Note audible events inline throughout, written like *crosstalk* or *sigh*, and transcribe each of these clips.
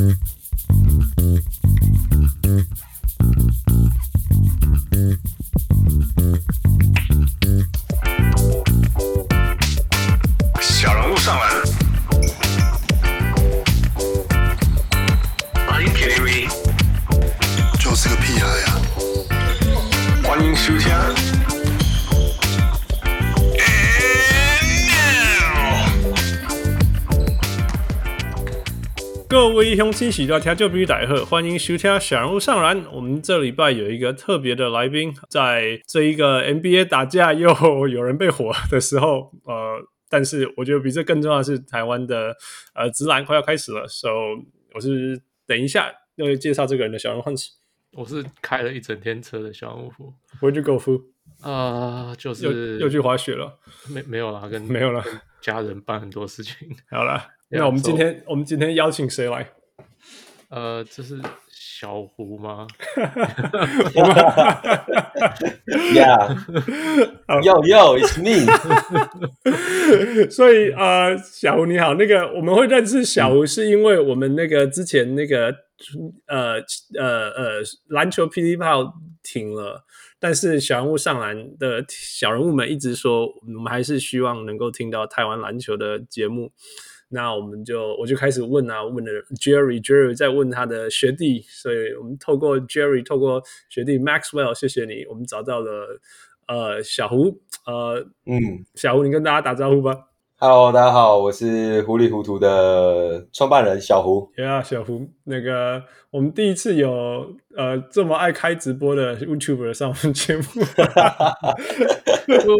Mm-hmm. 各位乡亲喜多听就必须逮喝，欢迎收听小人物上篮。我们这礼拜有一个特别的来宾，在这一个 NBA 打架又有人被火的时候，呃，但是我觉得比这更重要的是台湾的呃直篮快要开始了，so 我是等一下要介绍这个人的小人物。我是开了一整天车的小人物。Where'd you go, Fu？啊，就是又，又去滑雪了？没没有啦，跟没有了，家人办很多事情。好了。那我们今天，我们今天邀请谁来？呃，这是小胡吗？*laughs* Yeah，Yo *laughs* Yo，It's me。*laughs* 所以呃，小胡你好，那个我们会认识小胡，是因为我们那个之前那个呃呃呃篮球霹雳炮停了，但是小人物上篮的小人物们一直说，我们还是希望能够听到台湾篮球的节目。那我们就我就开始问啊，问了 Jerry，Jerry 在问他的学弟，所以我们透过 Jerry，透过学弟 Maxwell，谢谢你，我们找到了呃小胡，呃嗯，小胡，你跟大家打招呼吧。Hello，大家好，我是糊里糊涂的创办人小胡。对啊，小胡，那个我们第一次有呃这么爱开直播的 YouTuber 上我们节目。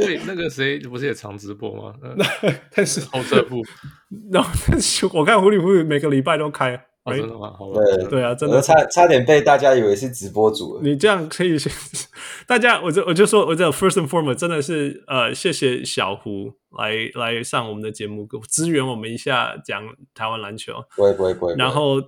喂，*laughs* 那个谁不是也常直播吗？那 *laughs* 但是好这部，*laughs* 然后但是我看糊里糊涂每个礼拜都开。啊、真的吗？好对对啊，真的差差点被大家以为是直播主。你这样可以，*laughs* 大家我就我就说，我这 first and foremost 真的是呃，谢谢小胡来来上我们的节目，支援我们一下讲台湾篮球。不会不会不会。然后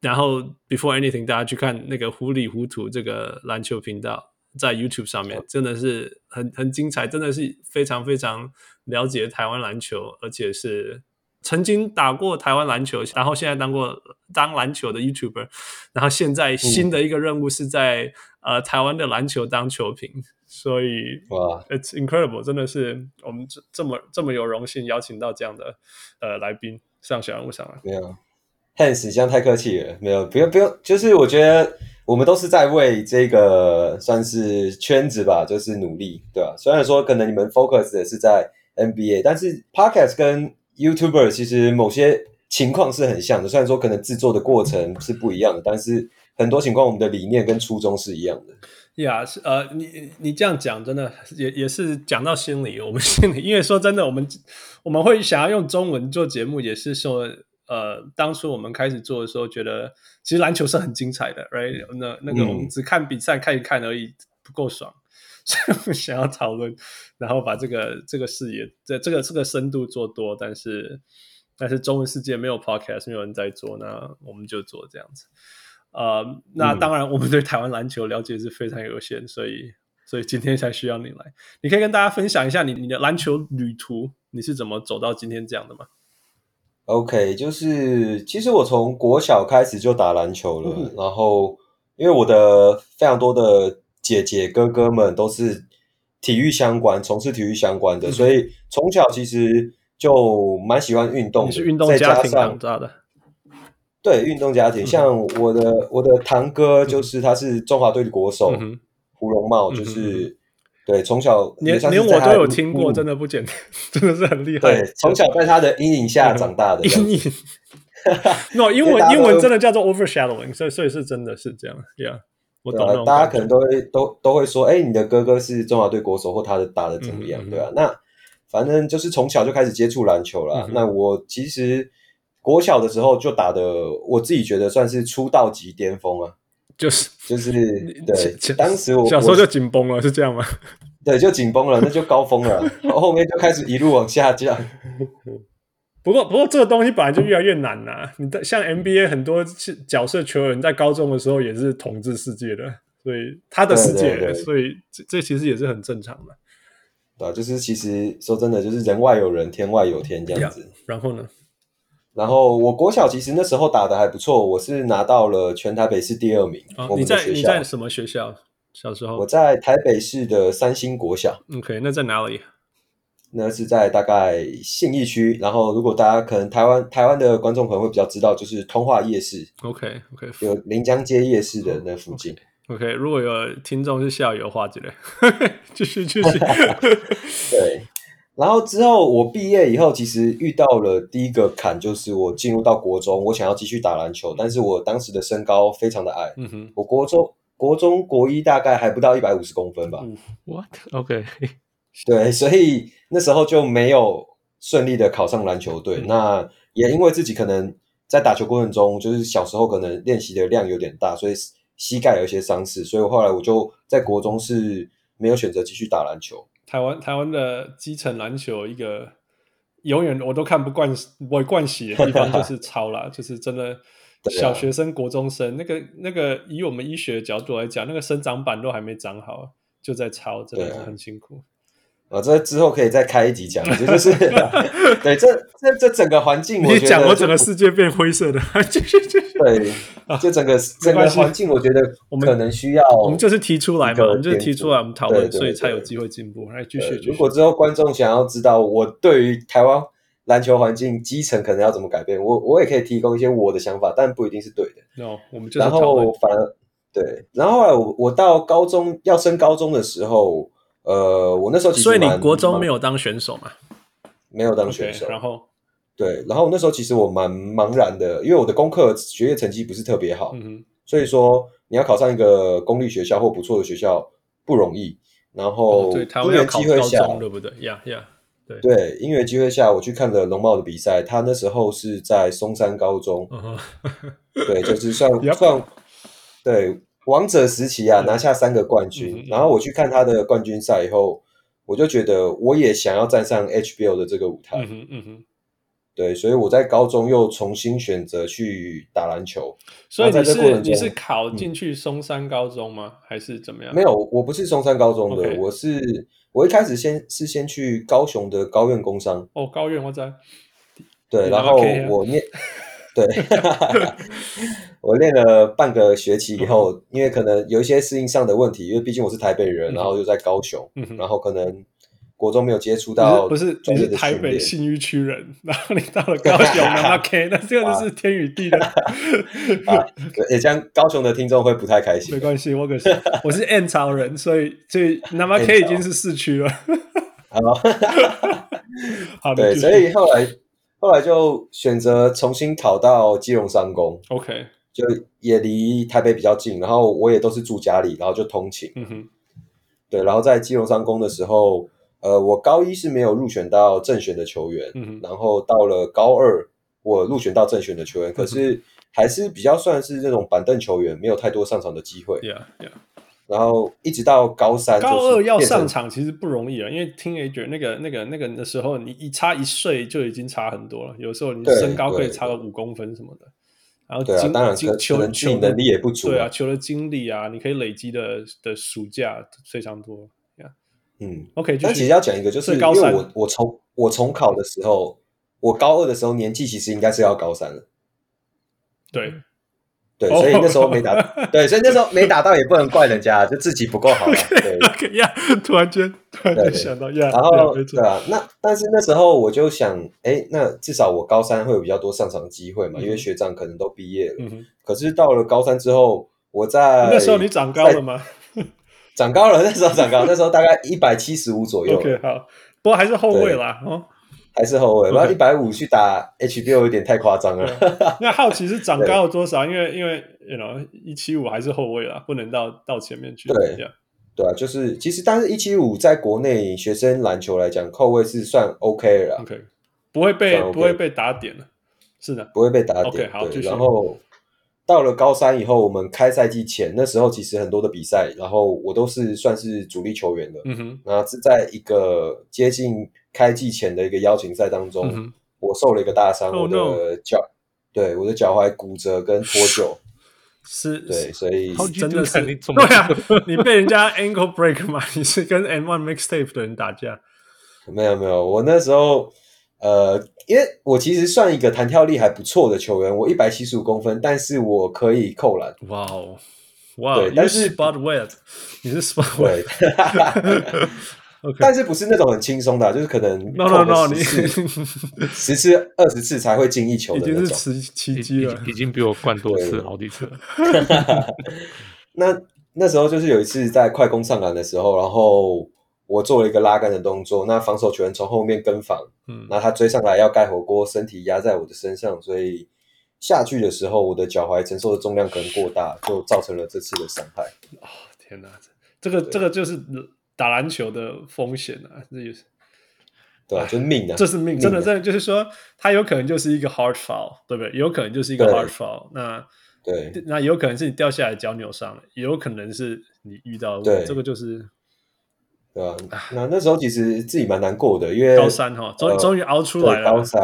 然后 before anything，大家去看那个糊里糊涂这个篮球频道，在 YouTube 上面真的是很很精彩，真的是非常非常了解台湾篮球，而且是。曾经打过台湾篮球，然后现在当过当篮球的 YouTuber，然后现在新的一个任务是在、嗯、呃台湾的篮球当球评，所以哇，It's incredible，真的是我们这这么这么有荣幸邀请到这样的呃来宾上小人物上来。没有，Hans，这样太客气了，没有，不用不用，就是我觉得我们都是在为这个算是圈子吧，就是努力，对吧？虽然说可能你们 focus 的是在 NBA，但是 Podcast 跟 YouTuber 其实某些情况是很像的，虽然说可能制作的过程是不一样的，但是很多情况我们的理念跟初衷是一样的。呀，是呃，你你这样讲真的也也是讲到心里，我们心里，因为说真的，我们我们会想要用中文做节目，也是说呃，当初我们开始做的时候，觉得其实篮球是很精彩的，right？那那个我们只看比赛看一看而已，不够爽。想要讨论，然后把这个这个视野，这这个这个深度做多，但是但是中文世界没有 podcast，没有人在做，那我们就做这样子。呃，那当然，我们对台湾篮球了解是非常有限，所以所以今天才需要你来。你可以跟大家分享一下你你的篮球旅途，你是怎么走到今天这样的吗？OK，就是其实我从国小开始就打篮球了，嗯、然后因为我的非常多的。姐姐哥哥们都是体育相关，从事体育相关的，嗯、所以从小其实就蛮喜欢运动的。运动家庭长大的？对，运动家庭。像我的、嗯、我的堂哥，就是他是中华队的国手，嗯、胡荣茂，就是、嗯、对从小连连我都有听过，真的不简单，*laughs* 真的是很厉害。对，从小在他的阴影下长大的阴影。*laughs* no，英文 *laughs* 英文真的叫做 overshadowing，所以所以是真的是这样，Yeah。对啊，大家可能都会都都会说，哎，你的哥哥是中华队国手，或他的打的怎么样？嗯嗯嗯对啊，那反正就是从小就开始接触篮球了。嗯、那我其实国小的时候就打的，我自己觉得算是出道级巅峰啊，*laughs* 就是就是对，当时我小时候就紧绷了，是这样吗？*laughs* 对，就紧绷了，那就高峰了，*laughs* 后面就开始一路往下降。不过，不过这个东西本来就越来越难呐、啊。你的像 NBA 很多角色球员在高中的时候也是统治世界的，所以他的世界，对对对，所以这这其实也是很正常的。对啊，就是其实说真的，就是人外有人，天外有天这样子。然后呢？然后我国小其实那时候打的还不错，我是拿到了全台北市第二名。哦、我们的学校，你在你在什么学校？小时候我在台北市的三星国小。OK，那在哪里？那是在大概信义区。然后如果大家可能台湾台湾的观众可能会比较知道，就是通化夜市。OK OK，有临江街夜市的那附近。OK，如果有听众是校友的话，之类，继续继续。*laughs* 对。然后之后我毕业以后，其实遇到了第一个坎，就是我进入到国中，我想要继续打篮球，但是我当时的身高非常的矮。嗯哼，我国中、国中、国一大概还不到一百五十公分吧。What？OK？、Okay. 对，所以那时候就没有顺利的考上篮球队。嗯、那也因为自己可能在打球过程中，就是小时候可能练习的量有点大，所以膝盖有一些伤势，所以后来我就在国中是没有选择继续打篮球。台湾台湾的基层篮球一个永远我都看不惯我惯习的地方就是 *laughs* 超啦，就是真的小学生、国中生那个那个以我们医学的角度来讲，那个生长板都还没长好就在操，真的是很辛苦。啊，这之后可以再开一集讲，就是 *laughs* 对这这这整个环境，我觉得我整个世界变灰色的。*laughs* 对，就整个整个环境，我觉得我们可能需要，我们就是提出来嘛，我们就是提出来，我们讨论，所以才有机会进步。来继续。如果之后观众想要知道我对于台湾篮球环境基层可能要怎么改变，我我也可以提供一些我的想法，但不一定是对的。No，我们就是然后反而对，然后后来我我到高中要升高中的时候。呃，我那时候其实，所以你国中没有当选手嘛？没有当选手。Okay, 然后，对，然后那时候其实我蛮茫然的，因为我的功课学业成绩不是特别好，嗯、所以说你要考上一个公立学校或不错的学校不容易。然后，因缘机会下，对不对？呀呀，对对，因缘机会下，我去看了龙茂的比赛，他那时候是在松山高中，对，就是算 *laughs* 算对。王者时期啊，拿下三个冠军，嗯、然后我去看他的冠军赛以后，我就觉得我也想要站上 HBO 的这个舞台。嗯嗯、对，所以我在高中又重新选择去打篮球。所以你是你是考进去松山高中吗？嗯、还是怎么样？没有，我不是松山高中的.我是我一开始先是先去高雄的高院工商。哦，高院我在。对，然后我念。对，*laughs* 我练了半个学期以后，嗯、因为可能有一些适应上的问题，因为毕竟我是台北人，嗯、然后又在高雄，嗯、然后可能国中没有接触到，不是你是台北信义区人，然后你到了高雄，*laughs* OK，那这个就是天与地的，*laughs* 啊，也这样高雄的听众会不太开心，没关系，我可是我是 N 潮人，所以所以那么 K 已经是市区了，好，*laughs* 对，所以后来。后来就选择重新考到基隆商工，OK，就也离台北比较近，然后我也都是住家里，然后就通勤。嗯哼，对，然后在基隆商工的时候，呃，我高一是没有入选到正选的球员，嗯哼，然后到了高二，我入选到正选的球员，可是还是比较算是那种板凳球员，没有太多上场的机会。Yeah, yeah. 然后一直到高三，高二要上场其实不容易啊，因为 teenager 那个那个那个的时候，你一差一岁就已经差很多了。有时候你身高可以差个五公分什么的。然后对、啊、当然球球能力也不足，对啊，球的经历啊，你可以累积的的暑假非常多。Yeah. 嗯，OK，但其实要讲一个，就是因为我我重我重考的时候，我高二的时候年纪其实应该是要高三了。对。对，所以那时候没打，oh. 对，所以那时候没打到也不能怪人家，就自己不够好了。对呀，okay, okay, yeah, 突然间突然间想到呀，然后对啊，那但是那时候我就想，哎，那至少我高三会有比较多上场的机会嘛，嗯、因为学长可能都毕业了。可是到了高三之后，我在那时候你长高了吗？*laughs* 长高了，那时候长高，那时候大概一百七十五左右。OK，好，不过还是后卫啦，哦。还是后卫，然后一百五去打 HBO 有点太夸张了。那好奇是长高了多少？*laughs* 因为因为 you know 一七五还是后卫啦，不能到到前面去。对，对啊，就是其实，但是一七五在国内学生篮球来讲，后卫是算 OK 了。OK，不会被不会被打点了。是的，不会被打点。OK，好，然后到了高三以后，我们开赛季前那时候，其实很多的比赛，然后我都是算是主力球员的。嗯哼，然后是在一个接近。开季前的一个邀请赛当中，嗯、我受了一个大伤，我的脚，对，我的脚踝骨折跟脱臼，是，对，所以真的是，对啊，你被人家 ankle break 吗？*laughs* 你是跟 M1 mixtape 的人打架？没有没有，我那时候呃，因为我其实算一个弹跳力还不错的球员，我一百七十五公分，但是我可以扣篮。哇哦，哇，对，但是 spot wet，你是 spot。Okay. *laughs* 但是不是那种很轻松的，就是可能 no no no，你十次 *laughs* 二十次才会进一球的那种，已经是奇迹了，已经比我灌多次好几次了。*laughs* 那那时候就是有一次在快攻上篮的时候，然后我做了一个拉杆的动作，那防守球员从后面跟防，嗯，那他追上来要盖火锅，身体压在我的身上，所以下去的时候，我的脚踝承受的重量可能过大，就造成了这次的伤害。哦，天哪，这个这个就是。打篮球的风险啊，这也是。对啊，就是命啊，这是命，命真的，真的就是说，他有可能就是一个 hard foul，对不对？有可能就是一个 hard foul，那对，那有可能是你掉下来脚扭伤了，也有可能是你遇到对。这个就是，对啊，那那时候其实自己蛮难过的，因为高三哈，终终于熬出来了，高三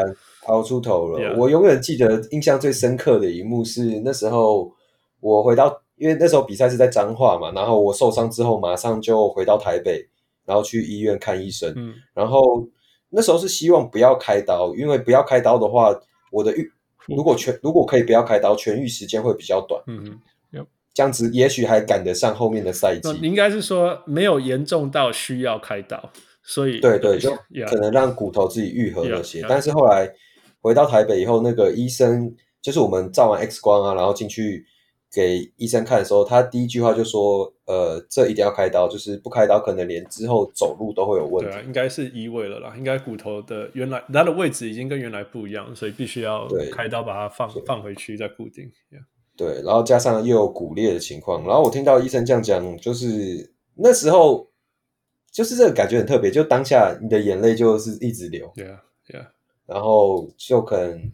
熬出头了。我永远记得印象最深刻的一幕是那时候我回到。因为那时候比赛是在彰化嘛，然后我受伤之后马上就回到台北，然后去医院看医生。嗯，然后那时候是希望不要开刀，因为不要开刀的话，我的愈如果全如果可以不要开刀，痊愈时间会比较短。嗯嗯，这样子也许还赶得上后面的赛季。应该是说没有严重到需要开刀，所以对对，就可能让骨头自己愈合那些。但是后来回到台北以后，那个医生就是我们照完 X 光啊，然后进去。给医生看的时候，他第一句话就说：“呃，这一定要开刀，就是不开刀，可能连之后走路都会有问题。”对啊，应该是移位了啦，应该骨头的原来它的位置已经跟原来不一样，所以必须要开刀把它放放回去再固定。Yeah. 对，然后加上又有骨裂的情况，然后我听到医生这样讲，就是那时候就是这个感觉很特别，就当下你的眼泪就是一直流。对啊，对啊，然后就可能。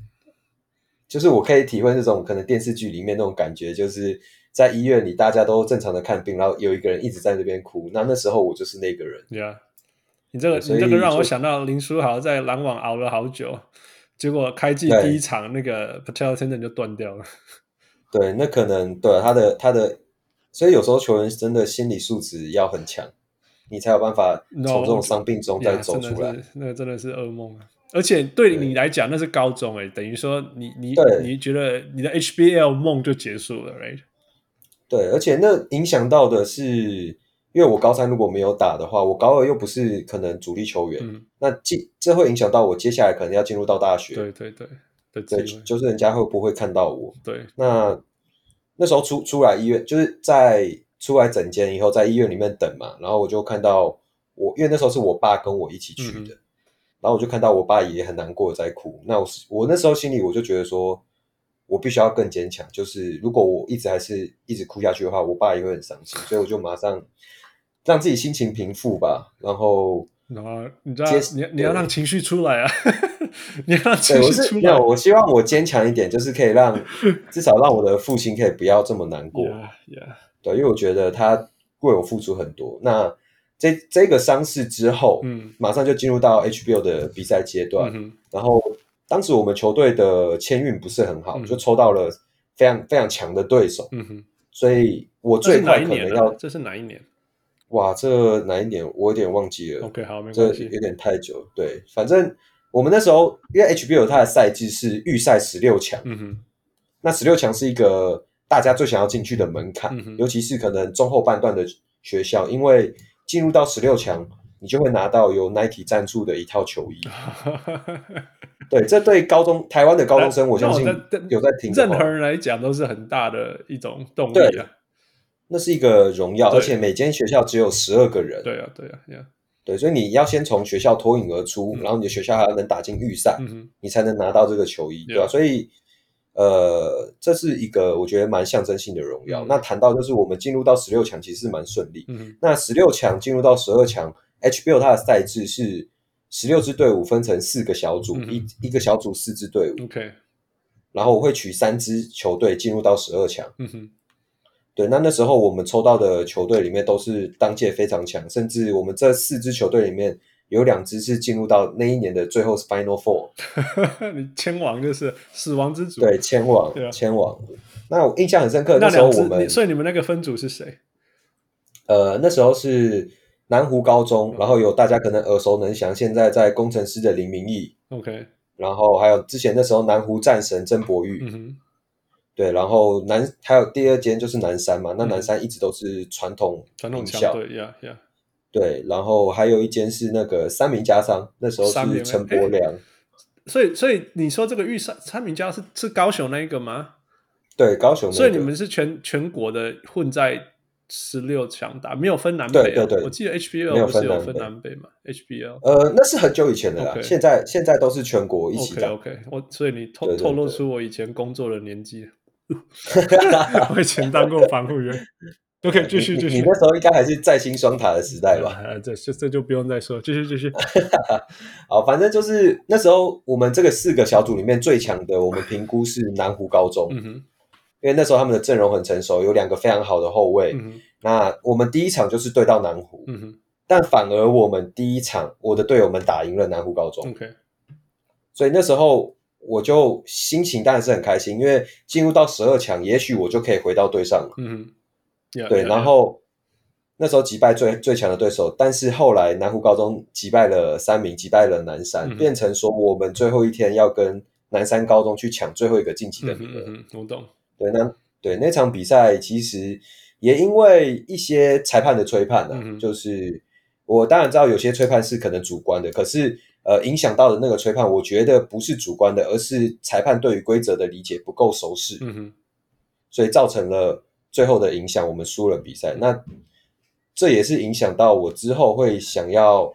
就是我可以体会这种可能电视剧里面那种感觉，就是在医院里大家都正常的看病，然后有一个人一直在那边哭。那那时候我就是那个人。对啊，你这个你这个让我想到林书豪在篮网熬了好久，结果开季第一场那个 Patella tendon 就断掉了。*laughs* 对，那可能对他的他的，所以有时候球员真的心理素质要很强，你才有办法从这种伤病中再走出来。No, 那个真的是噩梦啊！而且对你来讲，那是高中诶，等于说你你你觉得你的 HBL 梦就结束了，right？对，而且那影响到的是，因为我高三如果没有打的话，我高二又不是可能主力球员，嗯、那进这会影响到我接下来可能要进入到大学。对对对，对，对，就是人家会不会看到我？对，那那时候出出来医院，就是在出来诊间以后，在医院里面等嘛，然后我就看到我，因为那时候是我爸跟我一起去的。嗯然后我就看到我爸也很难过在哭，那我我那时候心里我就觉得说，我必须要更坚强，就是如果我一直还是一直哭下去的话，我爸也会很伤心，所以我就马上让自己心情平复吧，然后然后你知道你你要让情绪出来啊，你要让情绪出来，我希望我坚强一点，就是可以让至少让我的父亲可以不要这么难过，yeah, yeah. 对，因为我觉得他为我付出很多，那。这这个伤势之后，嗯，马上就进入到 HBO 的比赛阶段，嗯，然后当时我们球队的签运不是很好，嗯，就抽到了非常非常强的对手，嗯哼，所以我最快可能要这是哪一年？哇，这哪一年我有点忘记了。OK，好，没关系，这有点太久。对，反正我们那时候因为 HBO 它的赛季是预赛十六强，嗯哼，那十六强是一个大家最想要进去的门槛，嗯，尤其是可能中后半段的学校，因为进入到十六强，你就会拿到由 Nike 赞助的一套球衣。*laughs* 对，这对高中台湾的高中生，我相信有在听。任何人来讲都是很大的一种动力啊。那是一个荣耀，而且每间学校只有十二个人。对啊，对啊，对啊。对，所以你要先从学校脱颖而出，嗯，然后你的学校还要能打进预赛，嗯，你才能拿到这个球衣，对吧？所以。呃，这是一个我觉得蛮象征性的荣耀。嗯、那谈到就是我们进入到十六强，其实是蛮顺利。嗯、那十六强进入到十二强，HBL 它的赛制是十六支队伍分成四个小组，嗯、一一个小组四支队伍。OK，然后我会取三支球队进入到十二强。嗯哼，对，那那时候我们抽到的球队里面都是当届非常强，甚至我们这四支球队里面。有两支是进入到那一年的最后 Final Four，*laughs* 你签王就是死亡之组，对，签王，签王。那我印象很深刻，那时候我们，所以你们那个分组是谁？呃，那时候是南湖高中，然后有大家可能耳熟能详，现在在工程师的林明义，OK，然后还有之前那时候南湖战神曾博玉，对，然后南还有第二间就是南山嘛，那南山一直都是传统传统校，对呀呀，对，然后还有一间是那个三明家商，那时候是陈伯良，所以所以你说这个玉山三名家是是高雄那一个吗？对，高雄，所以你们是全全国的混在。十六强打没有分南北、啊，对对对，我记得 HBL 不是有分南北嘛？HBL，呃，那是很久以前的啦，okay. 现在现在都是全国一起打。OK，, okay. 我所以你透透露出我以前工作的年纪，*laughs* *laughs* 我以前当过防护员，都可以继续继续。你那时候应该还是在新双塔的时代吧？啊、*laughs* 这这这就不用再说，继续继续。*laughs* 好，反正就是那时候我们这个四个小组里面最强的，我们评估是南湖高中。嗯哼。因为那时候他们的阵容很成熟，有两个非常好的后卫。嗯、那我们第一场就是对到南湖，嗯，但反而我们第一场我的队友们打赢了南湖高中。OK，所以那时候我就心情当然是很开心，因为进入到十二强，也许我就可以回到队上了。嗯 yeah, 对，yeah, 然后那时候击败最最强的对手，但是后来南湖高中击败了三名，击败了南山，嗯，变成说我们最后一天要跟南山高中去抢最后一个晋级的名额。嗯，我懂。对，那对那场比赛其实也因为一些裁判的吹判呢、啊嗯，就是我当然知道有些吹判是可能主观的，可是呃影响到的那个吹判，我觉得不是主观的，而是裁判对于规则的理解不够熟悉，嗯，所以造成了最后的影响，我们输了比赛。那这也是影响到我之后会想要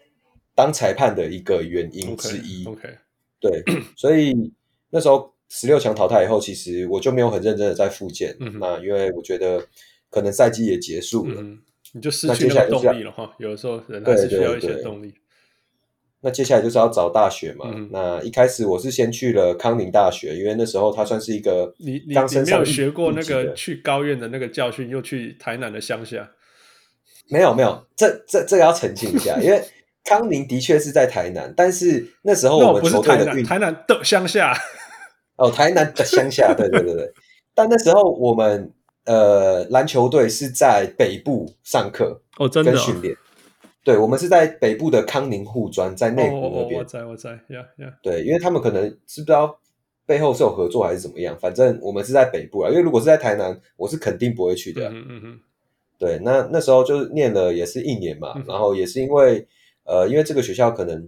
当裁判的一个原因之一。OK，, okay. 对，*clears throat* 所以那时候。十六强淘汰以后，其实我就没有很认真的在复健。嗯，那因为我觉得可能赛季也结束了，嗯，你就失去那个动力了哈。有的时候人还是需要一些动力。那接下来就是要找大学嘛。嗯，那一开始我是先去了康宁大学，因为那时候它算是一个你你你没有学过那个去高院的那个教训，又去台南的乡下。没有没有，这这这个要澄清一下，因为 *laughs* 康宁的确是在台南，但是那时候我们球队的运台南的乡下。哦，台南的乡下，对对对对。但那时候我们呃篮球队是在北部上课哦，真的跟训练。对，我们是在北部的康宁护专，在内湖那边。我在，我在，呀呀。对，因为他们可能是不知道背后是有合作还是怎么样，反正我们是在北部啊。因为如果是在台南，我是肯定不会去的。嗯嗯嗯。对，那那时候就是念了也是一年嘛，嗯、然后也是因为呃，因为这个学校可能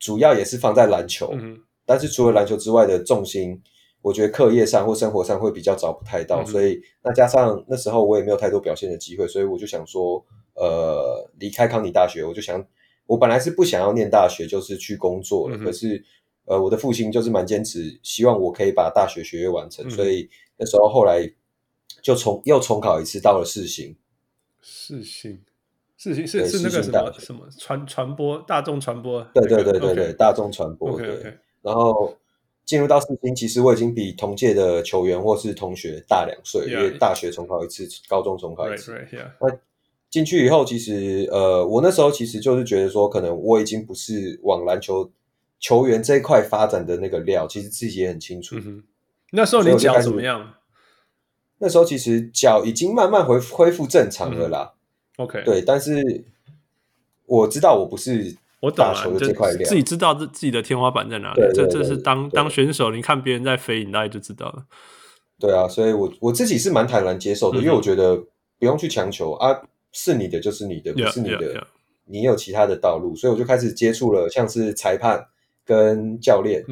主要也是放在篮球。嗯但是除了篮球之外的重心，我觉得课业上或生活上会比较找不太到，嗯、所以那加上那时候我也没有太多表现的机会，所以我就想说，呃，离开康尼大学，我就想，我本来是不想要念大学，就是去工作了。嗯、可是，呃，我的父亲就是蛮坚持，希望我可以把大学学业完成，嗯、所以那时候后来就重又重考一次，到了四星。四星，四星是是那个什么什么传传播大众传播？对对对对对大众传播。Okay. 然后进入到四星，其实我已经比同届的球员或是同学大两岁，yeah, 因为大学重考一次高中重考一次。Right, right, yeah. 那进去以后，其实呃，我那时候其实就是觉得说，可能我已经不是往篮球球员这一块发展的那个料，其实自己也很清楚。嗯、那时候你脚怎么样？那时候其实脚已经慢慢恢恢复正常了啦。嗯、OK，对，但是我知道我不是。我懂了，就自己知道自自己的天花板在哪里。对对对，这这是当当选手，你看别人在飞，你大概就知道了。对啊，所以我我自己是蛮坦然接受的，嗯，因为我觉得不用去强求啊，是你的就是你的，不是你的，yeah, yeah, yeah. 你有其他的道路，所以我就开始接触了像是裁判跟教练，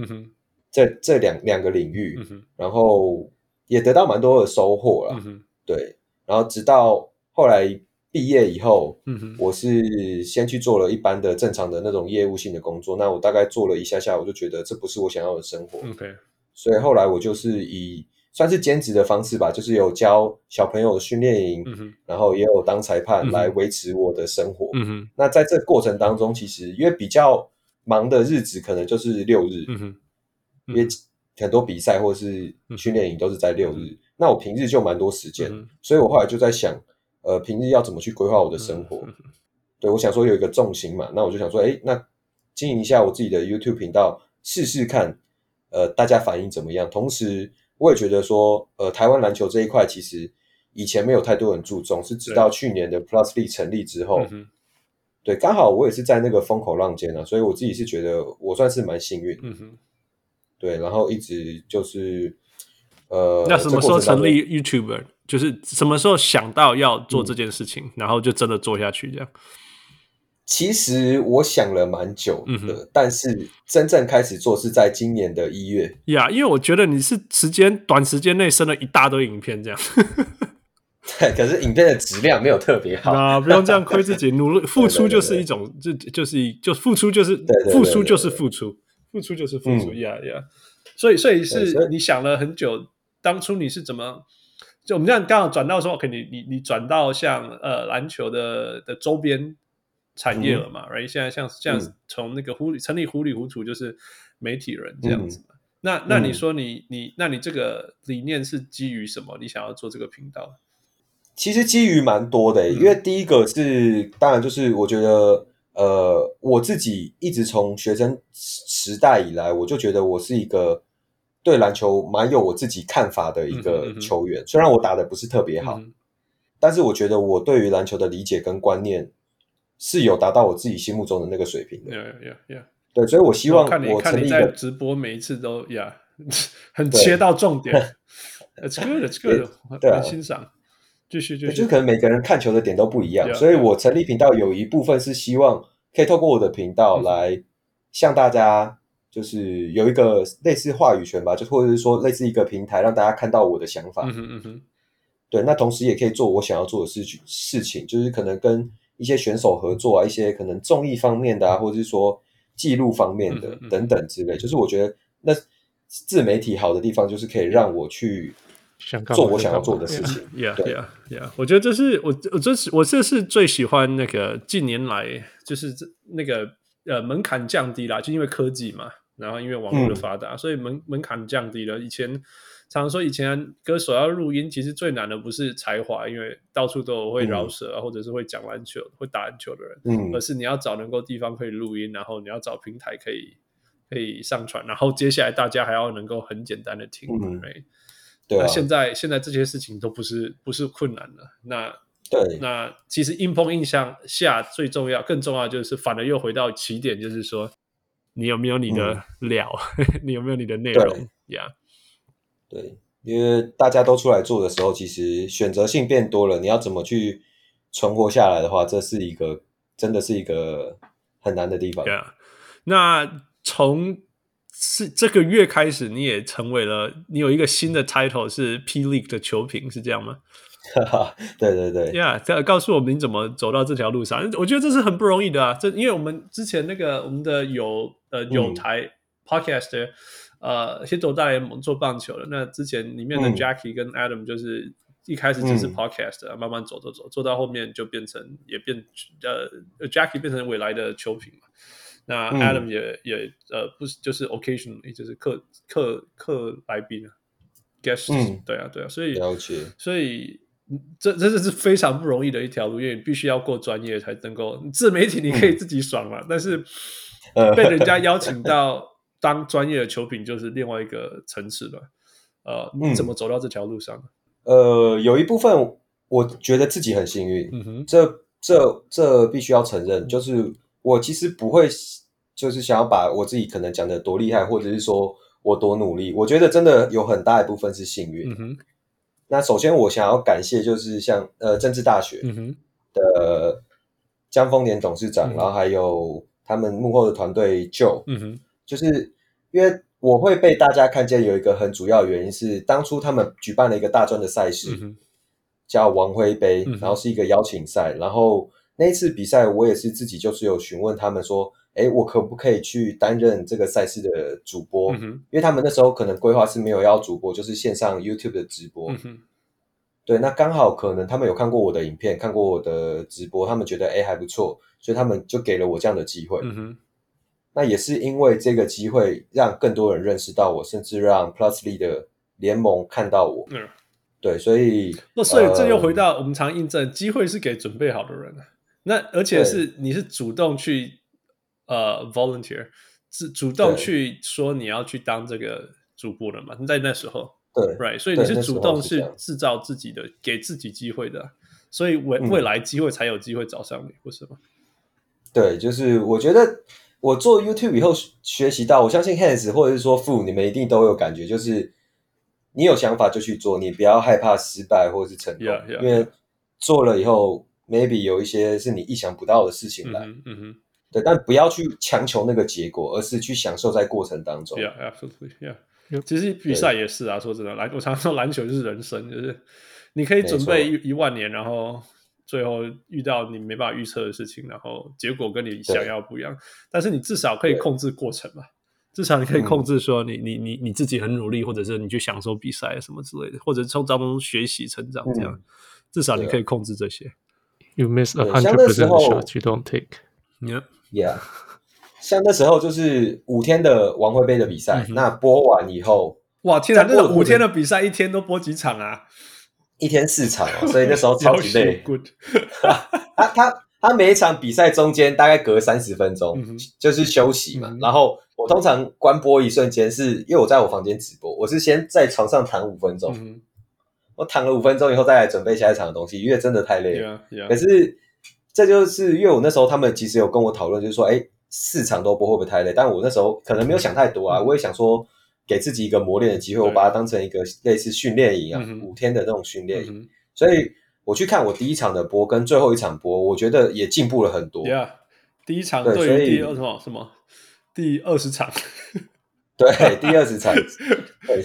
这这两两个领域，然后也得到蛮多的收获了，嗯哼，对，然后直到后来。毕业以后，嗯，我是先去做了一般的正常的那种业务性的工作。那我大概做了一下下，我就觉得这不是我想要的生活。OK，所以后来我就是以算是兼职的方式吧，就是有教小朋友的训练营，嗯，然后也有当裁判来维持我的生活。嗯，那在这过程当中，其实因为比较忙的日子可能就是六日，嗯，因为很多比赛或是训练营都是在六日，嗯，那我平日就蛮多时间，嗯，所以我后来就在想。呃，平日要怎么去规划我的生活？嗯、对，我想说有一个重心嘛，那我就想说，哎，那经营一下我自己的 YouTube 频道，试试看，呃，大家反应怎么样？同时，我也觉得说，呃，台湾篮球这一块其实以前没有太多人注重，是直到去年的 Plus League 成立之后，对，刚好我也是在那个风口浪尖啊，所以我自己是觉得我算是蛮幸运。嗯哼，对，然后一直就是呃，那什么时候成立 YouTuber？就是什么时候想到要做这件事情，嗯、然后就真的做下去这样。其实我想了蛮久的，嗯，但是真正开始做是在今年的一月。呀，因为我觉得你是时间短时间内生了一大堆影片这样。对，可是影片的质量没有特别好。啊，不用这样亏自己，努力 *laughs* 付出就是一种，就就是一就付出就是付出就是付出，付出就是付出。呀呀，所以所以是你想了很久，当初你是怎么？就我们这样刚好转到说，OK，你你你转到像呃篮球的的周边产业了嘛？right？、嗯、现在像像从那个糊里成立糊里糊涂就是媒体人这样子嘛？嗯、那那你说你你那你这个理念是基于什么？你想要做这个频道？其实基于蛮多的、欸，因为第一个是当然就是我觉得呃我自己一直从学生时代以来，我就觉得我是一个。对篮球蛮有我自己看法的一个球员，嗯嗯嗯、虽然我打的不是特别好，嗯、但是我觉得我对于篮球的理解跟观念是有达到我自己心目中的那个水平的。Yeah, yeah, yeah. 对，所以我希望我看你看你在直播每一次都呀，yeah, *laughs* 很切到重点。*laughs* It's good, it's good，对啊，很欣赏。继续继续，就可能每个人看球的点都不一样，yeah, 所以我成立频道有一部分是希望可以透过我的频道来向大家。就是有一个类似话语权吧，就或者是说类似一个平台，让大家看到我的想法。嗯哼嗯哼。对，那同时也可以做我想要做的事情，事情就是可能跟一些选手合作啊，一些可能综艺方面的啊，或者是说记录方面的等等之类。就是我觉得那自媒体好的地方，就是可以让我去做我想要做的事情。Yeah yeah yeah，我觉得这是我我这是我这是最喜欢那个近年来就是这那个呃门槛降低啦，就因为科技嘛。然后因为网络的发达，嗯、所以门门槛降低了。以前常常说，以前歌手要录音，其实最难的不是才华，因为到处都有会饶舌啊，嗯、或者是会讲篮球、会打篮球的人，嗯、而是你要找能够地方可以录音，然后你要找平台可以可以上传，然后接下来大家还要能够很简单的听。嗯、对，那现在现在这些事情都不是不是困难了。那对，那其实硬碰硬向下最重要、更重要就是，反而又回到起点，就是说。你有没有你的料？嗯、*laughs* 你有没有你的内容呀？对，因为大家都出来做的时候，其实选择性变多了。你要怎么去存活下来的话，这是一个真的是一个很难的地方。Yeah. 那从是这个月开始，你也成为了你有一个新的 title 是 P League 的球评，是这样吗？哈哈，对对对，Yeah，告诉我们你怎么走到这条路上？我觉得这是很不容易的啊！这因为我们之前那个我们的有呃有台 Podcaster，呃，先走大联盟做棒球了。那之前里面的 Jackie 跟 Adam 就是一开始只是 Podcaster，嗯、慢慢走走走，做到后面就变成也变呃 Jackie 变成未来的球评嘛。那 Adam 也、嗯、也呃不是就是 Occasionally 就是客客客来宾啊，Guest，、嗯、对啊对啊，所以了解，所以。这真的是非常不容易的一条路，因为你必须要够专业才能够自媒体，你可以自己爽嘛，嗯、但是被人家邀请到当专业的球评就是另外一个层次了。呃，你怎么走到这条路上？呃，有一部分我觉得自己很幸运，这这这必须要承认，就是我其实不会就是想要把我自己可能讲的多厉害，或者是说我多努力，我觉得真的有很大一部分是幸运。那首先，我想要感谢就是像呃政治大学的江丰年董事长，嗯、然后还有他们幕后的团队 Joe，嗯哼，就是因为我会被大家看见，有一个很主要的原因是，当初他们举办了一个大专的赛事，嗯、叫王辉杯，然后是一个邀请赛，然后那一次比赛，我也是自己就是有询问他们说，哎，我可不可以去担任这个赛事的主播？嗯、因为他们那时候可能规划是没有要主播，就是线上 YouTube 的直播。嗯、对，那刚好可能他们有看过我的影片，看过我的直播，他们觉得哎还不错，所以他们就给了我这样的机会。嗯、哼那也是因为这个机会，让更多人认识到我，甚至让 Plus League 的联盟看到我。嗯、对，所以那所以这又回到我们常印证，机会是给准备好的人。那而且是你是主动去。呃、uh，volunteer 是主动去说你要去当这个主播的嘛？对在那时候，对，right，所以你是主动是制造自己的，给自己机会的，所以未未来机会才有机会找上你，不是吗？对，就是我觉得我做 YouTube 以后学习到，我相信 Hans 或者是说 Fu，你们一定都有感觉，就是你有想法就去做，你不要害怕失败或者是成功，yeah, yeah, 因为做了以后，maybe 有一些是你意想不到的事情来，嗯嗯哼，对，但不要去强求那个结果，而是去享受在过程当中。Yeah, absolutely, yeah. 其实比赛也是啊，说真的，篮我常常说篮球就是人生，就是你可以准备一一万年，然后最后遇到你没办法预测的事情，然后结果跟你想要不一样，但是你至少可以控制过程嘛，至少你可以控制说你、嗯、你你你自己很努力，或者是你去享受比赛什么之类的，或者从当中学习成长这样、嗯，至少你可以控制这些。You miss a hundred percent shot you don't take. Yeah, yeah. 像那时候就是五天的王会杯的比赛，嗯、那播完以后，哇天哪！那五天的比赛一天都播几场啊？一天四场哦，所以那时候超级累。*laughs* Good. *laughs* 他他他每一场比赛中间大概隔三十分钟、嗯、就是休息嘛、嗯。然后我通常关播一瞬间，是因为我在我房间直播，我是先在床上躺五分钟、嗯，我躺了五分钟以后再来准备下一场的东西，因为真的太累了。Yeah, yeah. 可是这就是因为我那时候他们其实有跟我讨论，就是说，哎。四场都播会不会太累？但我那时候可能没有想太多啊，嗯、我也想说给自己一个磨练的机会，我把它当成一个类似训练营啊、嗯，五天的那种训练营、嗯。所以我去看我第一场的播跟最后一场播，我觉得也进步了很多。Yeah, 第一场对于第二什么什么第二十场，*laughs* 对第二十场，对，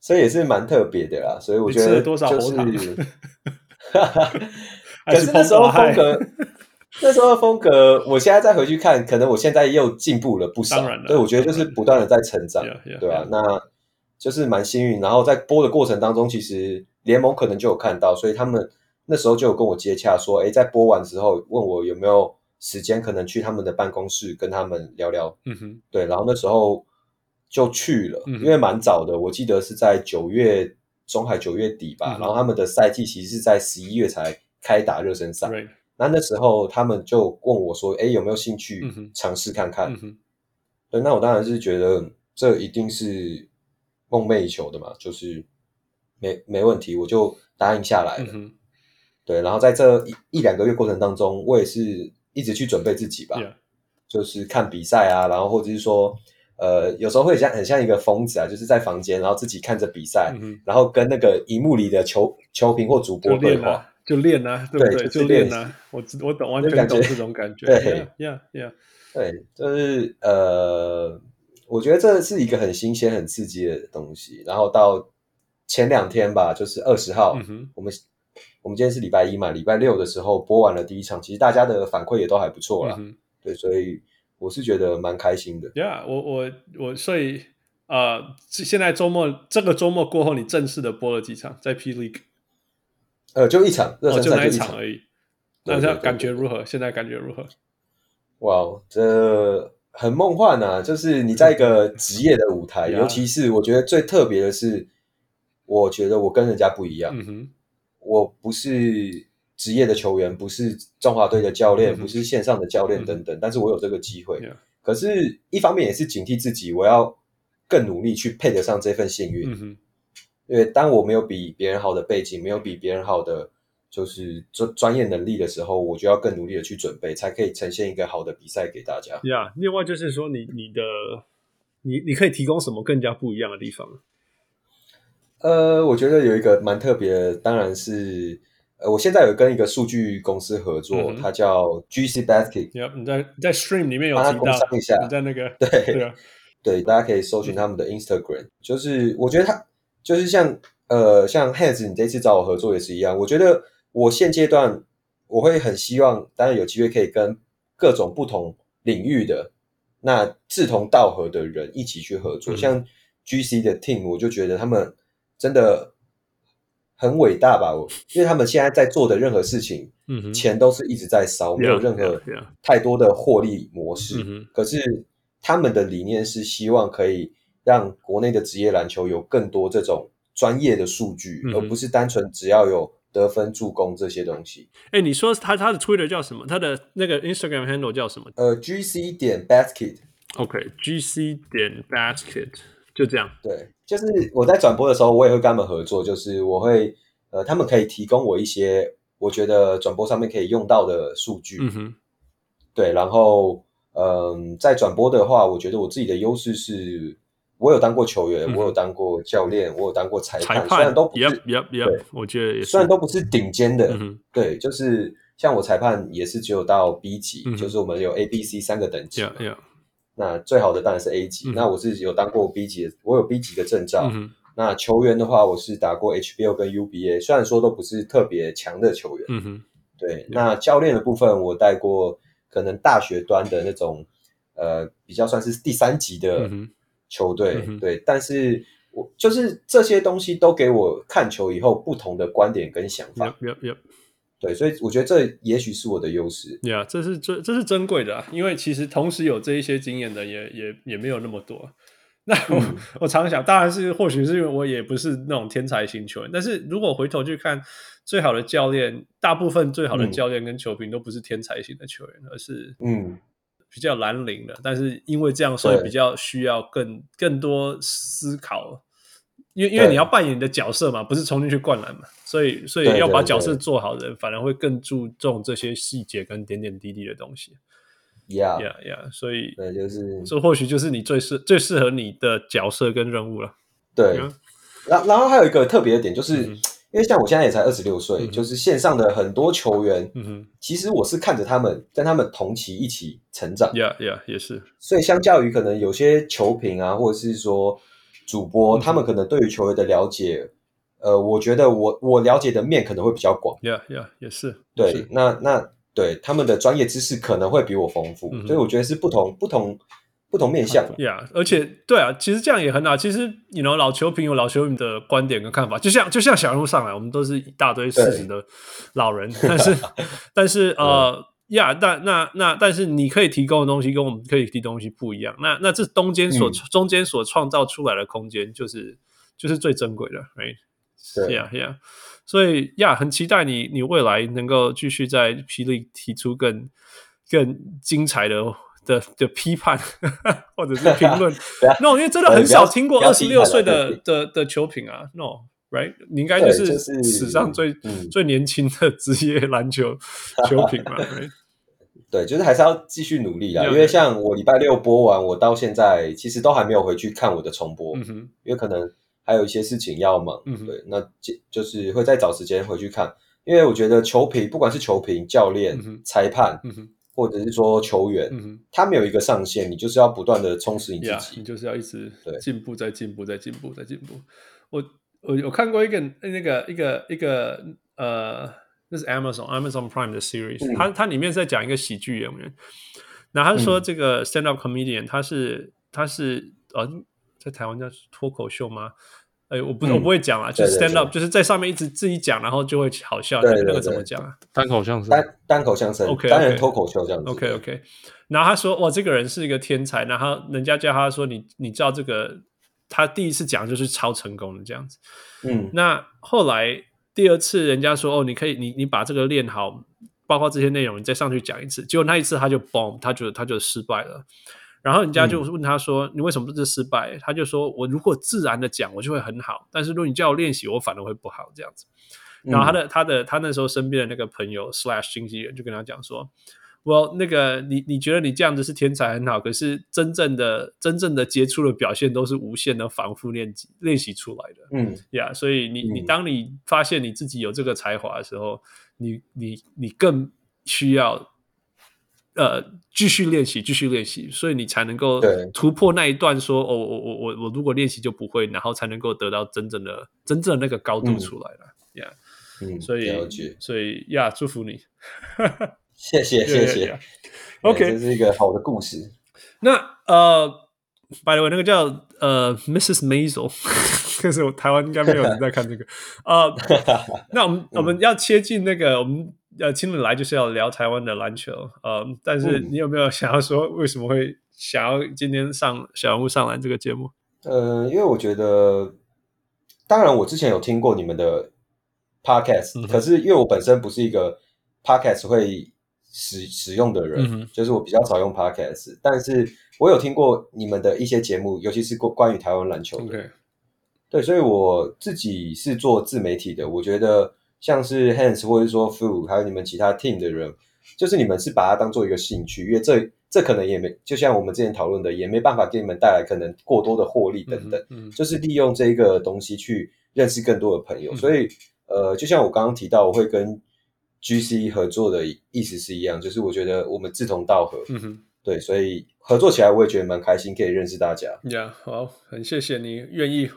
所以也是蛮特别的啦。所以我觉得、就是、多少红糖，可是那时候风格。那时候的风格，我现在再回去看，可能我现在又进步了不少。当然了，对，我觉得就是不断的在成长，对吧、啊？那就是蛮幸运。然后在播的过程当中，其实联盟可能就有看到，所以他们那时候就有跟我接洽说，哎，在播完之后问我有没有时间，可能去他们的办公室跟他们聊聊。嗯哼，对。然后那时候就去了，嗯、因为蛮早的，我记得是在九月中还九月底吧、嗯。然后他们的赛季其实是在十一月才开打热身赛。那那时候他们就问我说：“哎，有没有兴趣尝试看看？”嗯、对，那我当然是觉得这一定是梦寐以求的嘛，就是没没问题，我就答应下来了。嗯、对，然后在这一一两个月过程当中，我也是一直去准备自己吧.就是看比赛啊，然后或者是说，呃，有时候会像很像一个疯子啊，就是在房间，然后自己看着比赛，嗯、然后跟那个荧幕里的球球评或主播对话。就练啊，对不对？就练啊，我我懂，完全懂这种感觉。*laughs* 对，yeah yeah，对，就是呃，我觉得这是一个很新鲜、很刺激的东西。然后到前两天吧，就是二十号，嗯、我们我们今天是礼拜一嘛，礼拜六的时候播完了第一场，其实大家的反馈也都还不错啦、嗯。对，所以我是觉得蛮开心的。Yeah，我我我，所以呃，现在周末这个周末过后，你正式的播了几场在 P League？呃，就一场，热身赛就一场，哦，就那一场而已。那这样感觉如何？现在感觉如何？哇，这很梦幻啊！就是你在一个职业的舞台，*laughs* 尤其是我觉得最特别的是，我觉得我跟人家不一样。嗯哼，我不是职业的球员，不是中华队的教练，嗯，不是线上的教练等等，嗯，但是我有这个机会。可是，一方面也是警惕自己，我要更努力去配得上这份幸运。因为当我没有比别人好的背景，没有比别人好的就是专专业能力的时候，我就要更努力的去准备，才可以呈现一个好的比赛给大家。呀、yeah，另外就是说你，你你的你你可以提供什么更加不一样的地方？呃，我觉得有一个蛮特别的，当然是呃，我现在有跟一个数据公司合作，嗯、它叫 GC Basket。你在你在 Stream 里面有提到，工商一下，你在那个对对 *laughs* 大家可以搜寻他们的 Instagram，、嗯、就是我觉得他。就是像呃，像 Hans，你这次找我合作也是一样。我觉得我现阶段我会很希望，当然有机会可以跟各种不同领域的那志同道合的人一起去合作。嗯、像 GC 的 team，我就觉得他们真的很伟大吧。我因为他们现在在做的任何事情，嗯，钱都是一直在烧，没有任何太多的获利模式。嗯、可是他们的理念是希望可以。让国内的职业篮球有更多这种专业的数据，嗯、而不是单纯只要有得分、助攻这些东西。哎，你说他他的 Twitter 叫什么？他的那个 Instagram handle 叫什么？呃，GC 点 Basket。OK，GC 点 Basket，就这样。对，就是我在转播的时候，我也会跟他们合作，就是我会呃，他们可以提供我一些我觉得转播上面可以用到的数据。嗯哼。对，然后嗯，在转播的话，我觉得我自己的优势是，我有当过球员，嗯、我有当过教练，我有当过裁判，裁判虽然都不是，yep, yep, yep, 对，我觉得虽然都不是顶尖的，嗯、对，就是像我裁判也是只有到 B 级，嗯、就是我们有 A、B、C 三个等级。那最好的当然是 A 级，嗯、那我是有当过 B 级的，我有 B 级的证照。嗯、那球员的话，我是打过 HBL 跟 UBA，虽然说都不是特别强的球员。嗯、对。那教练的部分，我带过可能大学端的那种，呃，比较算是第三级的球队。嗯、对。但是我就是这些东西都给我看球以后不同的观点跟想法。Yep, yep, yep. 对，所以我觉得这也许是我的优势。对啊，这是这这是珍贵的啊，因为其实同时有这一些经验的也也也没有那么多。*laughs* 那我、嗯、我常想，当然是或许是因为我也不是那种天才型球员，但是如果回头去看最好的教练，大部分最好的教练跟球评都不是天才型的球员，嗯、而是嗯比较蓝领的。但是因为这样，所以比较需要更更多思考。因为因为你要扮演你的角色嘛，不是冲进去灌篮嘛，所以所以要把角色做好的人，反而会更注重这些细节跟点点滴滴的东西。Yeah yeah yeah，所以对，就是这或许就是你最适最适合你的角色跟任务了。对，然、嗯、然后还有一个特别的点，就是、嗯、因为像我现在也才二十六岁，嗯、就是线上的很多球员，嗯哼，其实我是看着他们跟他们同期一起成长。Yeah yeah，也是。所以相较于可能有些球评啊，或者是说。主播他们可能对于球员的了解，嗯、呃，我觉得我我了解的面可能会比较广。Yeah, yeah，也是。对，是那那对他们的专业知识可能会比我丰富，嗯、所以我觉得是不同不同不同面向。Yeah，而且对啊，其实这样也很好。其实你 you know 老球评有老球评的观点跟看法，就像就像小人物上来，我们都是一大堆四十的老人，但是 *laughs* 但是呃。嗯呀，yeah, 但那那但是你可以提供的东西跟我们可以提供东西不一样。那那这中间所、嗯、中间所创造出来的空间，就是就是最珍贵的，right？对呀呀，所以呀，yeah, 很期待你你未来能够继续在霹雳提出更更精彩的的的批判 *laughs* 或者是评论。*laughs* no，因为真的很少听过二十六岁的的的，球评啊，no。Right? 你应该就是史上最、就是嗯、最年轻的职业篮球球评嘛？*laughs* Right? 对，就是还是要继续努力啦。因为像我礼拜六播完，我到现在其实都还没有回去看我的重播，因为可能还有一些事情要忙。嗯、对，那就就是会再找时间回去看。因为我觉得球评，不管是球评、教练、嗯、裁判，或者是说球员，嗯、他没有一个上限，你就是要不断的充实你自己，yeah, 你就是要一直进步，对再进步，再进步，再进步。我。我有看过一个那个一个一个呃，那是 Amazon Amazon Prime 的 series，、嗯、它它里面在讲一个喜剧演员，那他说这个 stand up comedian，他是他是呃，在台湾叫脱口秀吗？哎，我不、嗯、我不会讲啊，就是 stand up，就是在上面一直自己讲，然后就会好笑，那个怎么讲啊？单口相声，单单口相声，OK，单人脱口秀这样子。OK OK，然后他说哇，这个人是一个天才，然后人家叫他说你你知道这个。他第一次讲就是超成功的这样子，嗯，那后来第二次人家说哦，你可以你你把这个练好，包括这些内容，你再上去讲一次。结果那一次他就 boom，他觉得他就失败了。然后人家就问他说：“嗯、你为什么不是失败？”他就说：“我如果自然的讲，我就会很好；但是如果你叫我练习，我反而会不好。”这样子。然后他的、嗯、他的他那时候身边的那个朋友 slash 经纪人就跟他讲说。我那个，你你觉得你这样子是天才很好，可是真正的真正的杰出的表现都是无限的反复练习练习出来的。嗯，呀，yeah, 所以你你当你发现你自己有这个才华的时候，你你你更需要呃继续练习，继续练习，所以你才能够突破那一段说，说哦，我我我我如果练习就不会，然后才能够得到真正的真正的那个高度出来了。呀，嗯，所以所以呀祝福你。谢谢 *laughs* 谢谢，OK，这是一个好的故事。那呃，by the way，那个叫呃，Mrs. Maisel，*laughs* 可是我台湾应该没有人在看这个。呃，*laughs* 那我们我们要切进那个，我们要请你来就是要聊台湾的篮球。呃，但是你有没有想要说为什么会想要今天上小人物上篮这个节目？呃，因为我觉得，当然我之前有听过你们的 podcast，、嗯、可是因为我本身不是一个 podcast 会。使使用的人，嗯、就是我比较少用 Podcast，但是我有听过你们的一些节目，尤其是关关于台湾篮球的。对，所以我自己是做自媒体的，我觉得像是 Hans 或者说 Fu，还有你们其他 team 的人，就是你们是把它当做一个兴趣，因为这这可能也没，就像我们之前讨论的，也没办法给你们带来可能过多的获利等等，嗯，嗯就是利用这个东西去认识更多的朋友。嗯、所以，呃，就像我刚刚提到，我会跟 GC 合作的意思是一样，就是我觉得我们志同道合，嗯哼，对，所以合作起来我也觉得蛮开心，可以认识大家。呀、yeah，好，很谢谢你愿意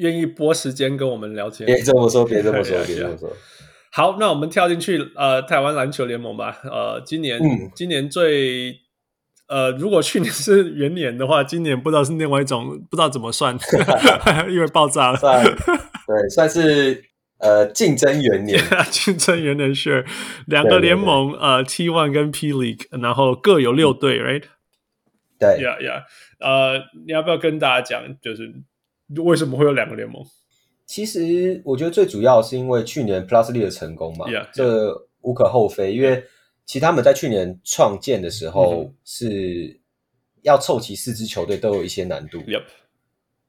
愿意拨时间跟我们聊天。别这么说，别这么说，*laughs* 别这么说。好，那我们跳进去呃，台湾篮球联盟吧。呃，今年、嗯、今年最呃，如果去年是元年的话，今年不知道是另外一种，不知道怎么算，*laughs* 因为爆炸了。算对，算是呃竞争元年，*laughs* 竞争元年是两个联盟呃 T One 跟 P League，然后各有六队、嗯、，right？对呀呀，呃，你要不要跟大家讲，就是为什么会有两个联盟？其实我觉得最主要是因为去年 Plus League 的成功嘛，yeah, yeah. 这无可厚非。因为其实他们在去年创建的时候是要凑齐四支球队都有一些难度，Yep.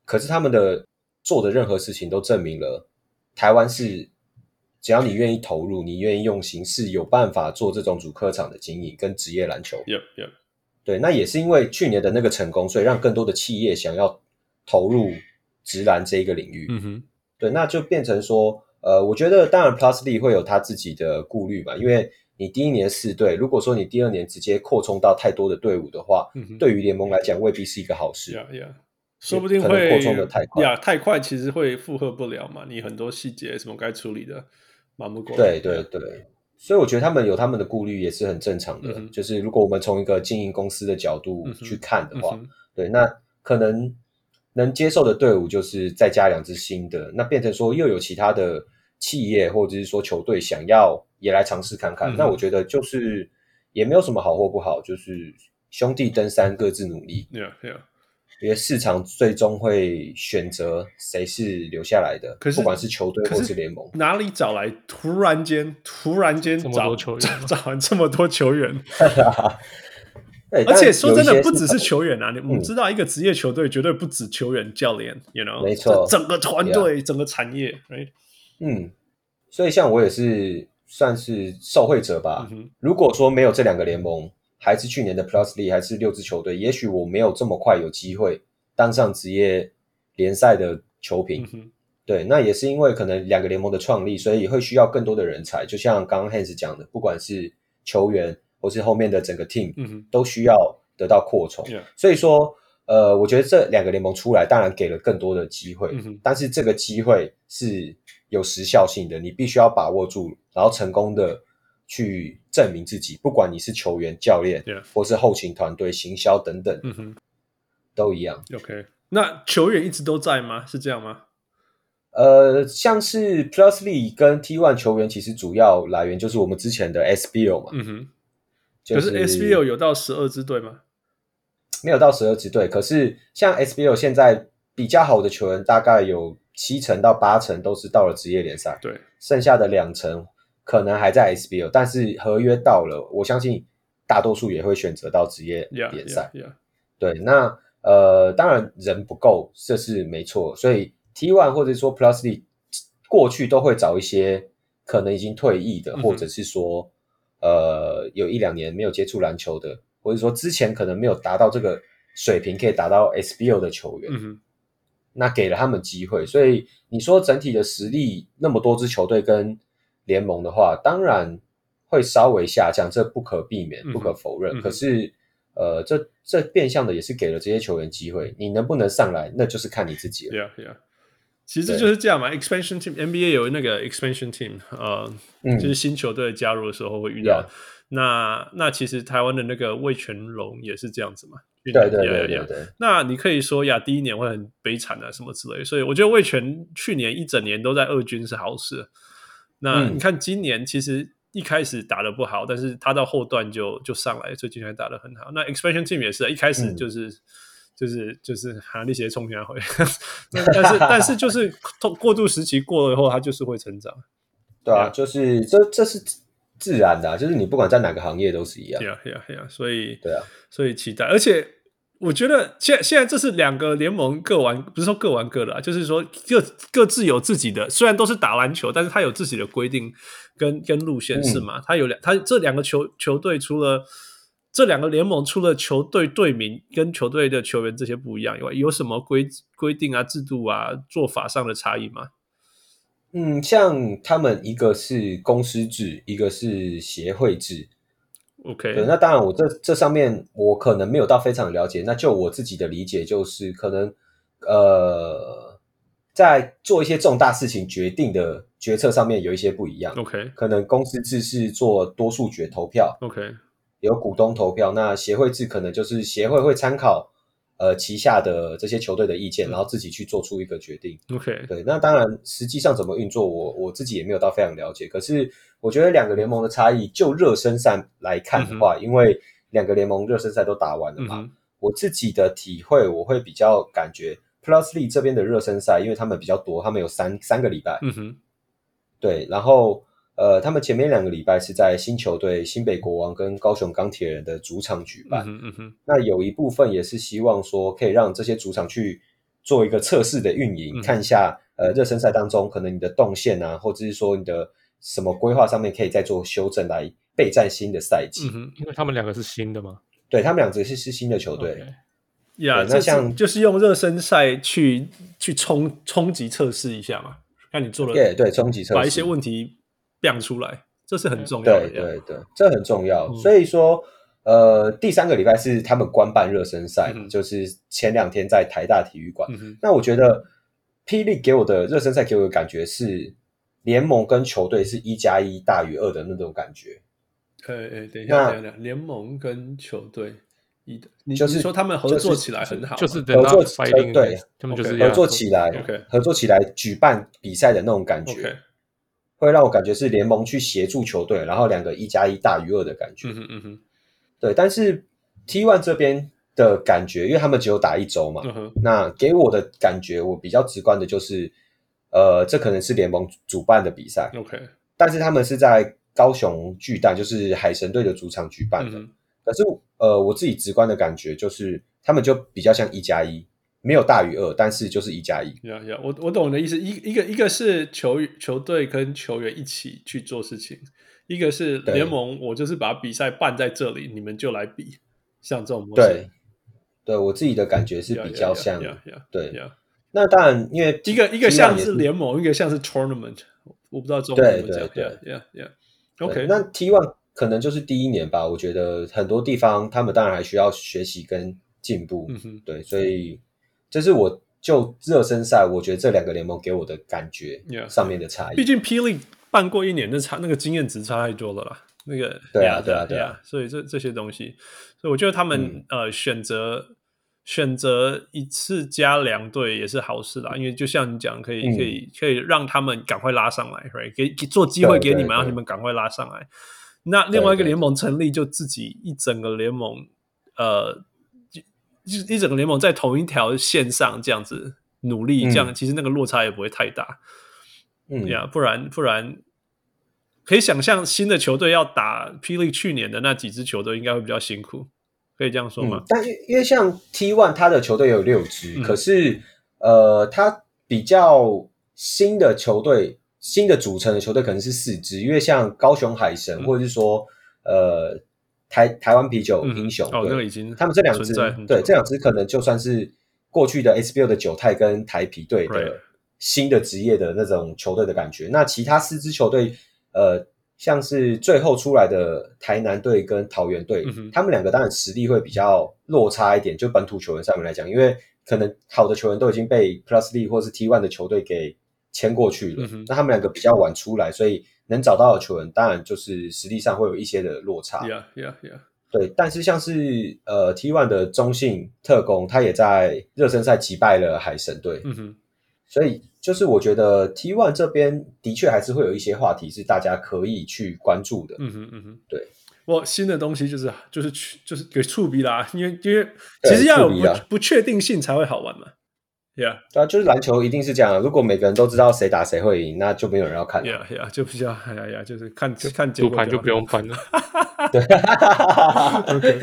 可是他们的做的任何事情都证明了台湾是只要你愿意投入，你愿意用心，是有办法做这种主客场的经营跟职业篮球。Yep, yep. 对，那也是因为去年的那个成功，所以让更多的企业想要投入职篮这一个领域。嗯哼。对，那就变成说，呃，我觉得当然 Plus 会有他自己的顾虑嘛，因为你第一年四队，如果说你第二年直接扩充到太多的队伍的话，嗯、对于联盟来讲未必是一个好事。Yeah, yeah. 说不定会扩充的太快，呀，太快其实会负荷不了嘛，你很多细节什么该处理的，忙不过来。对对对，所以我觉得他们有他们的顾虑也是很正常的。嗯、就是如果我们从一个经营公司的角度去看的话，嗯、对，那可能。能接受的队伍就是再加两支新的，那变成说又有其他的企业或者是说球队想要也来尝试看看，嗯、那我觉得就是也没有什么好或不好，就是兄弟登山各自努力。Yeah, yeah. 因为市场最终会选择谁是留下来的，可是不管是球队或是联盟，哪里找来突然间突然间找球员找 *laughs* 完这么多球员？*laughs* *laughs* 而且说真的，不只是球员啊！你、嗯、我们知道，一个职业球队绝对不止球员、教练，you know，没错，整个团队、整个产业，right？嗯，所以像我也是算是受惠者吧。嗯、如果说没有这两个联盟，还是去年的 Plus League，还是六支球队，也许我没有这么快有机会当上职业联赛的球评、嗯。对，那也是因为可能两个联盟的创立，所以会需要更多的人才。就像刚刚 Hans 讲的，不管是球员。或是后面的整个 team 都需要得到扩充、嗯，所以说，呃，我觉得这两个联盟出来，当然给了更多的机会、嗯，但是这个机会是有时效性的，你必须要把握住，然后成功的去证明自己，不管你是球员、教练，或是后勤团队、行销等等，嗯哼，都一样。OK，那球员一直都在吗？是这样吗？呃，像是 Plus League 跟 T1 球员，其实主要来源就是我们之前的 SBL 嘛，嗯哼。就是、可是 SBL 有到十二支队吗？没有到十二支队，可是像 SBL 现在比较好的球员，大概有七成到八成都是到了职业联赛，对，剩下的两成可能还在 SBL，但是合约到了，我相信大多数也会选择到职业联赛。Yeah, yeah, yeah. 对，那呃，当然人不够，这是没错，所以 T One 或者说 Plus League 过去都会找一些可能已经退役的，嗯、或者是说。呃，有一两年没有接触篮球的，或者说之前可能没有达到这个水平，可以达到 SBO 的球员，嗯，那给了他们机会。所以你说整体的实力那么多支球队跟联盟的话，当然会稍微下降，这不可避免，不可否认。嗯、可是，呃，这这变相的也是给了这些球员机会，你能不能上来，那就是看你自己了。Yeah, yeah. 其实就是这样嘛，expansion team，NBA 有那个 expansion team，呃、嗯，就是新球队加入的时候会遇到。Yeah. 那那其实台湾的那个魏全龙也是这样子嘛。对对对对。那你可以说呀，第一年会很悲惨啊，什么之类。所以我觉得魏全去年一整年都在二军是好事。那你看今年其实一开始打的不好，但是他到后段就就上来，最近还打的很好。那 expansion team 也是一开始就是。嗯就是就是喊那些冲下回，*laughs* 但是但是就是过渡时期过了以后，它就是会成长。对啊，就是这这是自然的、啊，就是你不管在哪个行业都是一样。对啊对啊对啊，所以对啊，所以期待。而且我觉得现在现在这是两个联盟各玩，不是说各玩各的啊，就是说各各自有自己的，虽然都是打篮球，但是他有自己的规定跟跟路线是吗？他有两，他这两个球球队除了这两个联盟除了球队队名跟球队的球员这些不一样以外，有什么规规定啊、制度啊、做法上的差异吗？嗯，像他们一个是公司制，一个是协会制。OK，对，那当然，我这这上面我可能没有到非常了解。那就我自己的理解，就是可能呃，在做一些重大事情决定的决策上面有一些不一样。OK，可能公司制是做多数决投票。OK，有股东投票。那协会制可能就是协会会参考呃旗下的这些球队的意见，嗯，然后自己去做出一个决定。OK，对，那当然实际上怎么运作我，我我自己也没有到非常了解。可是。我觉得两个联盟的差异，就热身赛来看的话，嗯、因为两个联盟热身赛都打完了嘛、嗯，我自己的体会，我会比较感觉 Plus League 这边的热身赛，因为他们比较多，他们有三三个礼拜，嗯哼，对，然后呃，他们前面两个礼拜是在新球队新北国王跟高雄钢铁人的主场举办，嗯嗯哼，那有一部分也是希望说可以让这些主场去做一个测试的运营、嗯，看一下呃热身赛当中可能你的动线啊，或者是说你的。什么规划上面可以再做修正来备战新的赛季？嗯哼，因为他们两个是新的吗？对，他们两个是是新的球队。呀、okay. yeah,，那像就是用热身赛去去冲冲击测试一下嘛，看你做了对对冲击测试，把一些问题亮出来，这是很重要的。对对对，这很重要。嗯、所以说，呃，第三个礼拜是他们官办热身赛、嗯，就是前两天在台大体育馆、嗯。那我觉得霹雳给我的热身赛给我的感觉是。联盟跟球队是一加一大于二的那种感觉。哎哎，等一下，等一下，联盟跟球队一就是说他们合作起来很好，就是合作对，他们就是合作起来，okay. 合作起来举办比赛的那种感觉，okay. 会让我感觉是联盟去协助球队，然后两个一加一大于二的感觉。嗯哼嗯哼，对。但是 T One 这边的感觉，因为他们只有打一周嘛，嗯，那给我的感觉，我比较直观的就是。呃，这可能是联盟主办的比赛，OK，但是他们是在高雄巨蛋，就是海神队的主场举办的。嗯、可是，呃，我自己直观的感觉就是，他们就比较像一加一，没有大于二，但是就是一加一。呀呀，我我懂你的意思，一一个一个是球球队跟球员一起去做事情，一个是联盟，我就是把比赛办在这里，你们就来比，像这种模式。对，对我自己的感觉是比较像，yeah, yeah, yeah, yeah, 对。Yeah. 那当然，因为一个一个像是联盟，一个像是 tournament，我不知道中文怎么讲。对对对，yeah yeah，OK。那 T one 可能就是第一年吧，我觉得很多地方他们当然还需要学习跟进步。嗯哼，对，所以这是我就热身赛，我觉得这两个联盟给我的感觉上面的差异。毕竟霹雳办过一年，那差那个经验值差太多了啦。那个对啊对啊对啊，所以这这些东西，所以我觉得他们、嗯、呃选择。选择一次加两队也是好事啦，因为就像你讲，可以、嗯、可以可以让他们赶快拉上来，right？给给做机会给你们，让你们赶快拉上来。那另外一个联盟成立，就自己一整个联盟，呃，就一整个联盟在同一条线上这样子努力，这样、嗯、其实那个落差也不会太大。嗯，呀、yeah，不然不然可以想象新的球队要打霹雳去年的那几支球队，应该会比较辛苦。可以这样说吗？嗯、但因为像 T One 他的球队有六支、嗯，可是呃，他比较新的球队，新的组成的球队可能是四支。因为像高雄海神，嗯、或者是说呃台台湾啤酒英雄，嗯、哦，那个已经他们这两支对这两支可能就算是过去的 SBL 的九太跟台啤队的新的职业的那种球队的感觉。那其他四支球队呃。像是最后出来的台南队跟桃园队，嗯，他们两个当然实力会比较落差一点，就本土球员上面来讲，因为可能好的球员都已经被 Plus League 或是 T One 的球队给签过去了，嗯，那他们两个比较晚出来，所以能找到的球员当然就是实力上会有一些的落差。Yeah, yeah, yeah. 对，但是像是呃 T One 的中信特工，他也在热身赛击败了海神队。嗯哼所以，就是我觉得 T One 这边的确还是会有一些话题是大家可以去关注的。嗯哼，嗯哼，对。我新的东西就是就是去就是给触逼啦，因为因为其实要有不不确定性才会好玩嘛。，Yeah，对啊，就是篮球一定是这样。如果每个人都知道谁打谁会赢，那就没有人要看了。Yeah，Yeah，就比较，哎呀呀，就是看就看赌盘就不用翻了。*laughs* 对，OK。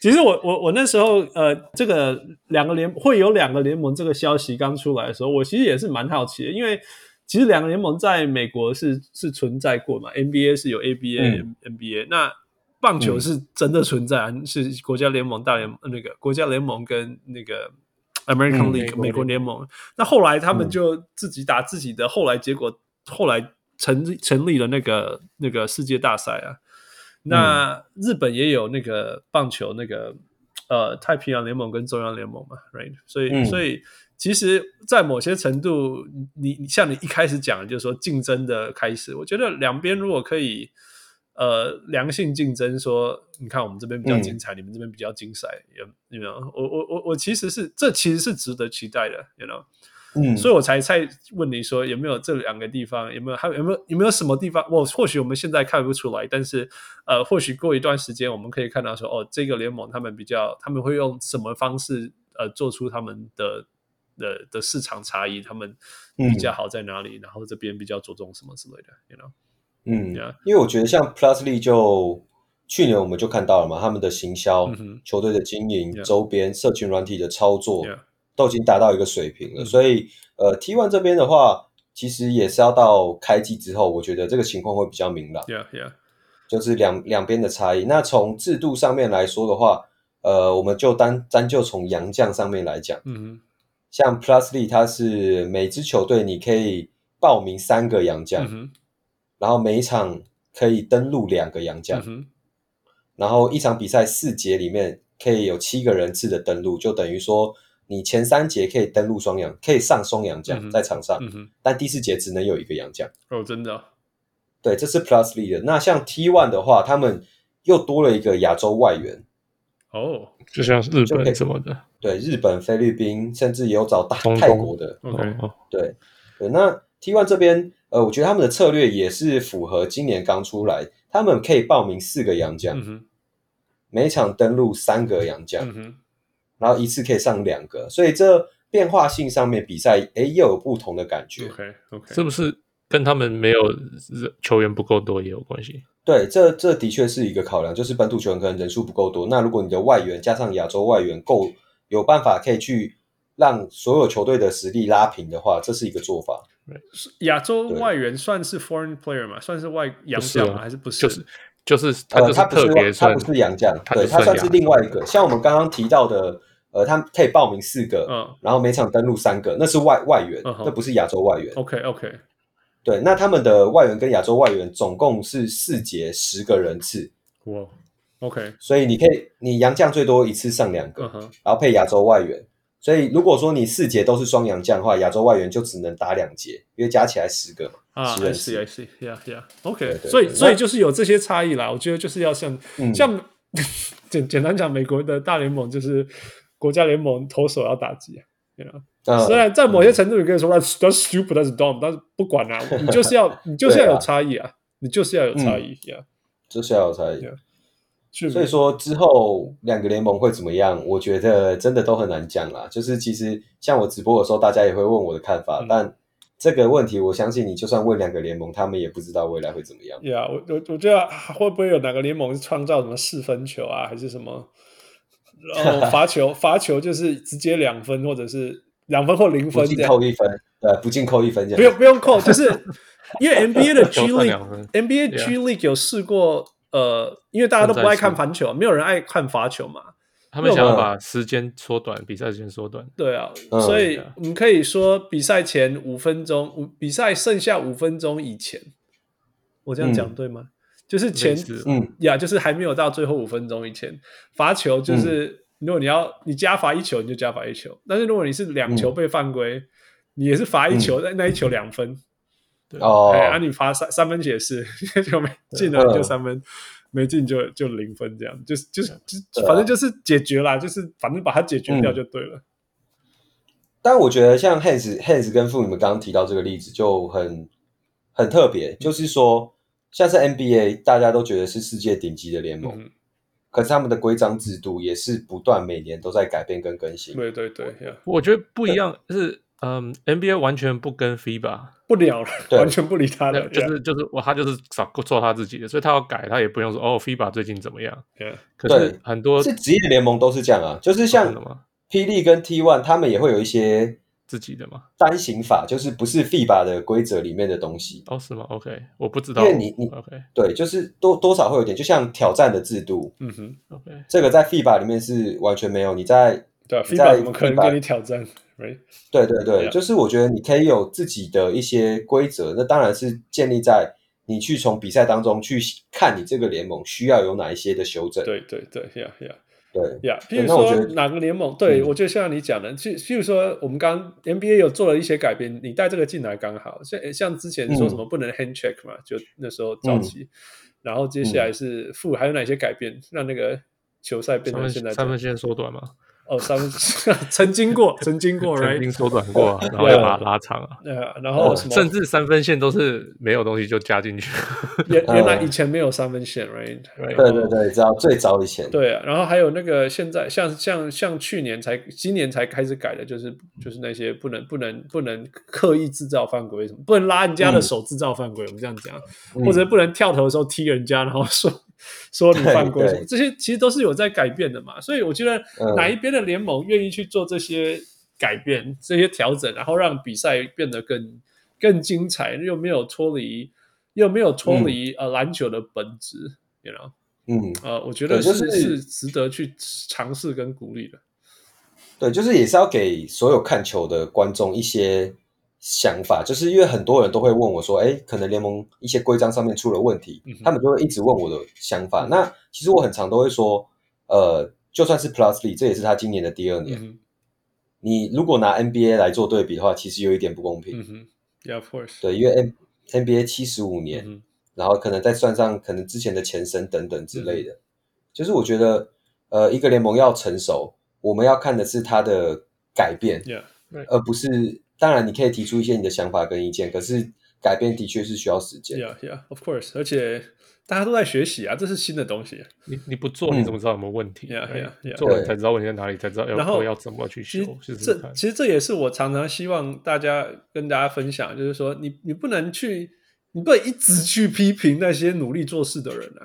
其实我我我那时候呃，这个两个联会有两个联盟这个消息刚出来的时候，我其实也是蛮好奇的，因为其实两个联盟在美国是是存在过嘛，NBA 是有 ABA、嗯、NBA，那棒球是真的存在，嗯、是国家联盟、大联盟那个国家联盟跟那个。American League、嗯、美国联盟，那后来他们就自己打自己的，后来结果后来成成立了那个那个世界大赛啊。那日本也有那个棒球那个呃太平洋联盟跟中央联盟嘛，right？所以、嗯、所以其实，在某些程度，你你像你一开始讲的，就是说竞争的开始，我觉得两边如果可以。呃，良性竞争，说你看我们这边比较精彩，嗯、你们这边比较精彩，有有没有？我我我我其实是这其实是值得期待的，you know？嗯，所以我才才问你说有没有这两个地方，有没有还有有没有有没有什么地方？我或许我们现在看不出来，但是呃，或许过一段时间我们可以看到说，哦，这个联盟他们比较他们会用什么方式呃做出他们的的的市场差异，他们比较好在哪里？嗯、然后这边比较着重什么之类的，you know？嗯，因为我觉得像 Plus League 就去年我们就看到了嘛，他们的行销、嗯、球队的经营、周边、社群软体的操作都已经达到一个水平了。所以，呃，T One 这边的话，其实也是要到开季之后，我觉得这个情况会比较明朗。Yeah, yeah. 就是两两边的差异。那从制度上面来说的话，呃，我们就单单就从洋将上面来讲，嗯，像 Plus League 它是每支球队你可以报名三个洋将。嗯然后每一场可以登录两个洋将，嗯，然后一场比赛四节里面可以有七个人次的登录，就等于说你前三节可以登录双洋，可以上双洋将在场上，嗯，但第四节只能有一个洋将。哦，真的？对，这是 Plus League 的。那像 T One 的话，他们又多了一个亚洲外援。哦，就像日本什么的，对，日本、菲律宾，甚至也有找大泰国的。OK，对对。那 T One 这边。呃，我觉得他们的策略也是符合今年刚出来，他们可以报名四个洋将，嗯，每场登录三个洋将，嗯，然后一次可以上两个，所以这变化性上面比赛，哎，又有不同的感觉。OK OK，是不是跟他们没有球员不够多也有关系？对，这这的确是一个考量，就是本土球员可能人数不够多。那如果你的外援加上亚洲外援够有办法可以去让所有球队的实力拉平的话，这是一个做法。亚洲外援算是 foreign player 吗？算是外洋将吗？还是不是？就是就是他就是特别、呃，他不是洋将，对，他算是另外一个。像我们刚刚提到的，呃，他可以报名四个，嗯，然后每场登录三个，那是外外援，那、嗯、不是亚洲外援。OK OK，对，那他们的外援跟亚洲外援总共是四节十个人次。哇，OK，所以你可以，你洋将最多一次上两个、嗯，然后配亚洲外援。所以，如果说你四节都是双洋将的话，亚洲外援就只能打两节，因为加起来十个嘛。啊，是是是，Yeah Yeah，OK。所以，所以就是有这些差异啦。我觉得就是要像、嗯、像 *laughs* 简简单讲，美国的大联盟就是国家联盟投手要打击啊。You know? 嗯、虽然在某些程度，你可以说他 that's stupid that's dumb，但是不管啊，你就是要 *laughs* 你就是要有差异啊，啊，你就是要有差异呀、嗯，就是要有差异。Yeah. 所以说之后两个联盟会怎么样？我觉得真的都很难讲啦。就是其实像我直播的时候，大家也会问我的看法，嗯、但这个问题，我相信你就算问两个联盟，他们也不知道未来会怎么样。呀、yeah，我我我觉得会不会有哪个联盟创造什么四分球啊，还是什么？*laughs* 然后罚球罚球就是直接两分，或者是两分或零分这样，不进扣一分，对，不进扣一分这样，不用不用扣，就是因为 NBA 的 G League，NBA G League 有试过。呃，因为大家都不爱看罚球，没有人爱看罚球嘛。他们想要把时间缩短，比赛时间缩短。对啊，所以我们可以说，比赛前五分钟，五比赛剩下五分钟以前，我这样讲对吗？嗯、就是前嗯呀，就是还没有到最后五分钟以前，罚球就是、嗯、如果你要你加罚一球，你就加罚一球。但是如果你是两球被犯规、嗯，你也是罚一球，那、嗯、那一球两分。对哦，哎，啊，你罚三三分解是，*laughs* 就没进了就三分，嗯、没进就就零分，这样就是就是就反正就是解决啦，就是反正把它解决掉就对了。嗯、但我觉得像 Hans Hans 跟傅你们刚刚提到这个例子就很很特别，就是说像是 NBA 大家都觉得是世界顶级的联盟、嗯，可是他们的规章制度也是不断每年都在改变跟更新。对对对，yeah. 我觉得不一样是，嗯，NBA 完全不跟 FIBA 不聊了，完全不理他了，就是就是我他就是找做他自己的，所以他要改，他也不用说哦，FIBA 最近怎么样？Yeah. 可是很多是职业联盟都是这样啊，就是像霹雳跟 T One 他们也会有一些。自己的嘛？单行法就是不是 FIBA 的规则里面的东西哦？是吗？OK，我不知道。因为你你 OK 对，就是多多少会有点，就像挑战的制度，嗯哼，OK，这个在 FIBA 里面是完全没有。你在对 FIBA 怎么可能跟你挑战？Right？对对对，yeah. 就是我觉得你可以有自己的一些规则，那当然是建立在你去从比赛当中去看你这个联盟需要有哪一些的修正。对对对，Yeah Yeah。对呀，譬如说哪个联盟？对、嗯、我觉得像你讲的，就譬如说我们刚 NBA 有做了一些改变，你带这个进来刚好，像像之前说什么不能 hand check 嘛，嗯、就那时候早期、嗯，然后接下来是负，还有哪些改变让那个球赛变成现在三分线缩短吗？哦，三分 *laughs* 曾经过，曾经过，曾经缩短过，然后要把它拉长啊。对啊，然后甚至三分线都是没有东西就加进去。原原来以前没有三分线，right？对对对，知道最早以前。对啊，然后还有那个现在像像像去年才今年才开始改的，就是就是那些不能不能不能刻意制造犯规，什么不能拉人家的手制造犯规，我们这样讲，或者不能跳投的时候踢人家，然后说。说你犯规，这些其实都是有在改变的嘛，所以我觉得哪一边的联盟愿意去做这些改变、嗯、这些调整，然后让比赛变得更更精彩，又没有脱离又没有脱离、嗯、呃篮球的本质，you know？嗯，呃，我觉得是、就是、是值得去尝试跟鼓励的。对，就是也是要给所有看球的观众一些。想法就是因为很多人都会问我说：“哎，可能联盟一些规章上面出了问题，嗯、他们就会一直问我的想法。嗯”那其实我很常都会说：“呃，就算是 Plus League，这也是他今年的第二年。嗯、你如果拿 NBA 来做对比的话，其实有一点不公平。嗯” Yeah, of course。对，因为 N NBA 七十五年、嗯，然后可能再算上可能之前的前身等等之类的，嗯、就是我觉得，呃，一个联盟要成熟，我们要看的是它的改变，Yeah, right. 而不是。当然，你可以提出一些你的想法跟意见，可是改变的确是需要时间。Yeah, yeah, of course。而且大家都在学习啊，这是新的东西。你你不做，你怎么知道有没有问题？Yeah, yeah, yeah. 做了才知道问题在哪里，才知道要然后要怎么去修。其实这其实这也是我常常希望大家跟大家分享，就是说你你不能去，你不能一直去批评那些努力做事的人啊，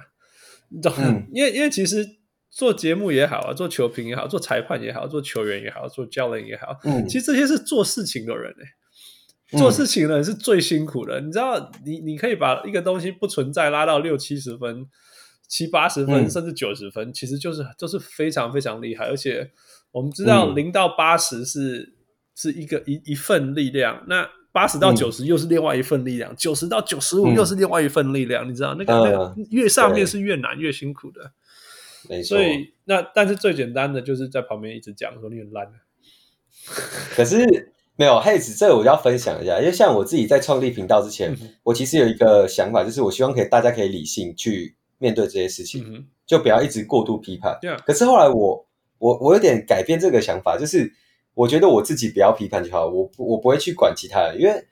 你知道吗？嗯、因为因为其实。做节目也好啊，做球评也好，做裁判也好，做球员也好，做教练也好，嗯，其实这些是做事情的人哎、欸，做事情的人是最辛苦的。嗯、你知道，你你可以把一个东西不存在拉到六七十分、七八十分，嗯、甚至九十分，其实就是就是非常非常厉害。而且我们知道，零到八十是、嗯、是一个一一份力量，那八十到九十又是另外一份力量，九十到九十五又是另外一份力量。嗯、你知道，那个、那个越上面是越难，越辛苦的。没错，所以那但是最简单的就是在旁边一直讲说你很烂。*laughs* 可是没有嘿子，这个我要分享一下，因为像我自己在创立频道之前，嗯、我其实有一个想法，就是我希望可以大家可以理性去面对这些事情，嗯、就不要一直过度批判。可是后来我我我有点改变这个想法，就是我觉得我自己不要批判就好，我我不会去管其他人，因为。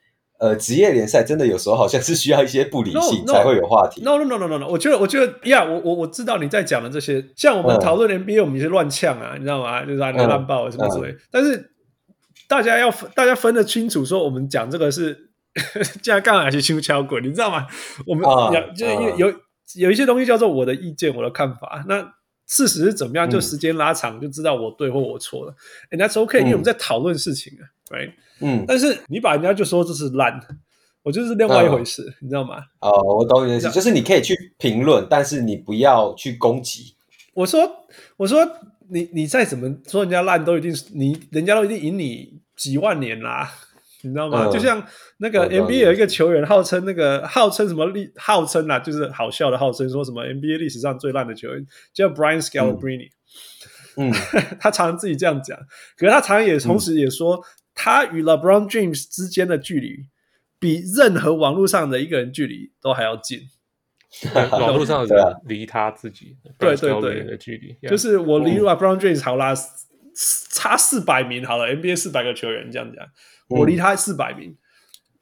呃，职业联赛真的有时候好像是需要一些不理性才会有话题。No no no no no no，, no. 我觉得我觉得呀，我我我知道你在讲的这些，像我们讨论 NBA，我们也是乱呛啊，你知道吗？就是乱乱爆什么之类。嗯嗯、但是大家要大家分得清楚，说我们讲这个是 *laughs* 这样干还是轻敲滚，你知道吗？我们讲、嗯、就有有有一些东西叫做我的意见，我的看法。那事实是怎么样？就时间拉长就知道我对或我错了。And that's OK，、嗯、因为我们在讨论事情啊，right？嗯，但是你把人家就说这是烂，我觉得是另外一回事，嗯、你知道吗？哦，我懂你的意思，就是你可以去评论，但是你不要去攻击。我说，我说你你再怎么说人家烂，都一定你人家都一定赢你几万年啦，你知道吗？嗯、就像那个 NBA 有一个球员号称那个号称什么历号称啊，就是好笑的号称，说什么 NBA 历史上最烂的球员叫 Brian Scalabrine。嗯，*laughs* 他常常自己这样讲，可是他常常也同时也说。嗯他与 LeBron James 之间的距离，比任何网络上的一个人距离都还要近。*laughs* 网络上的离他自己，*laughs* 对对对的距离，就是我离 LeBron James 好啦，差四百名好了，NBA 四百个球员这样讲，我离他四百名。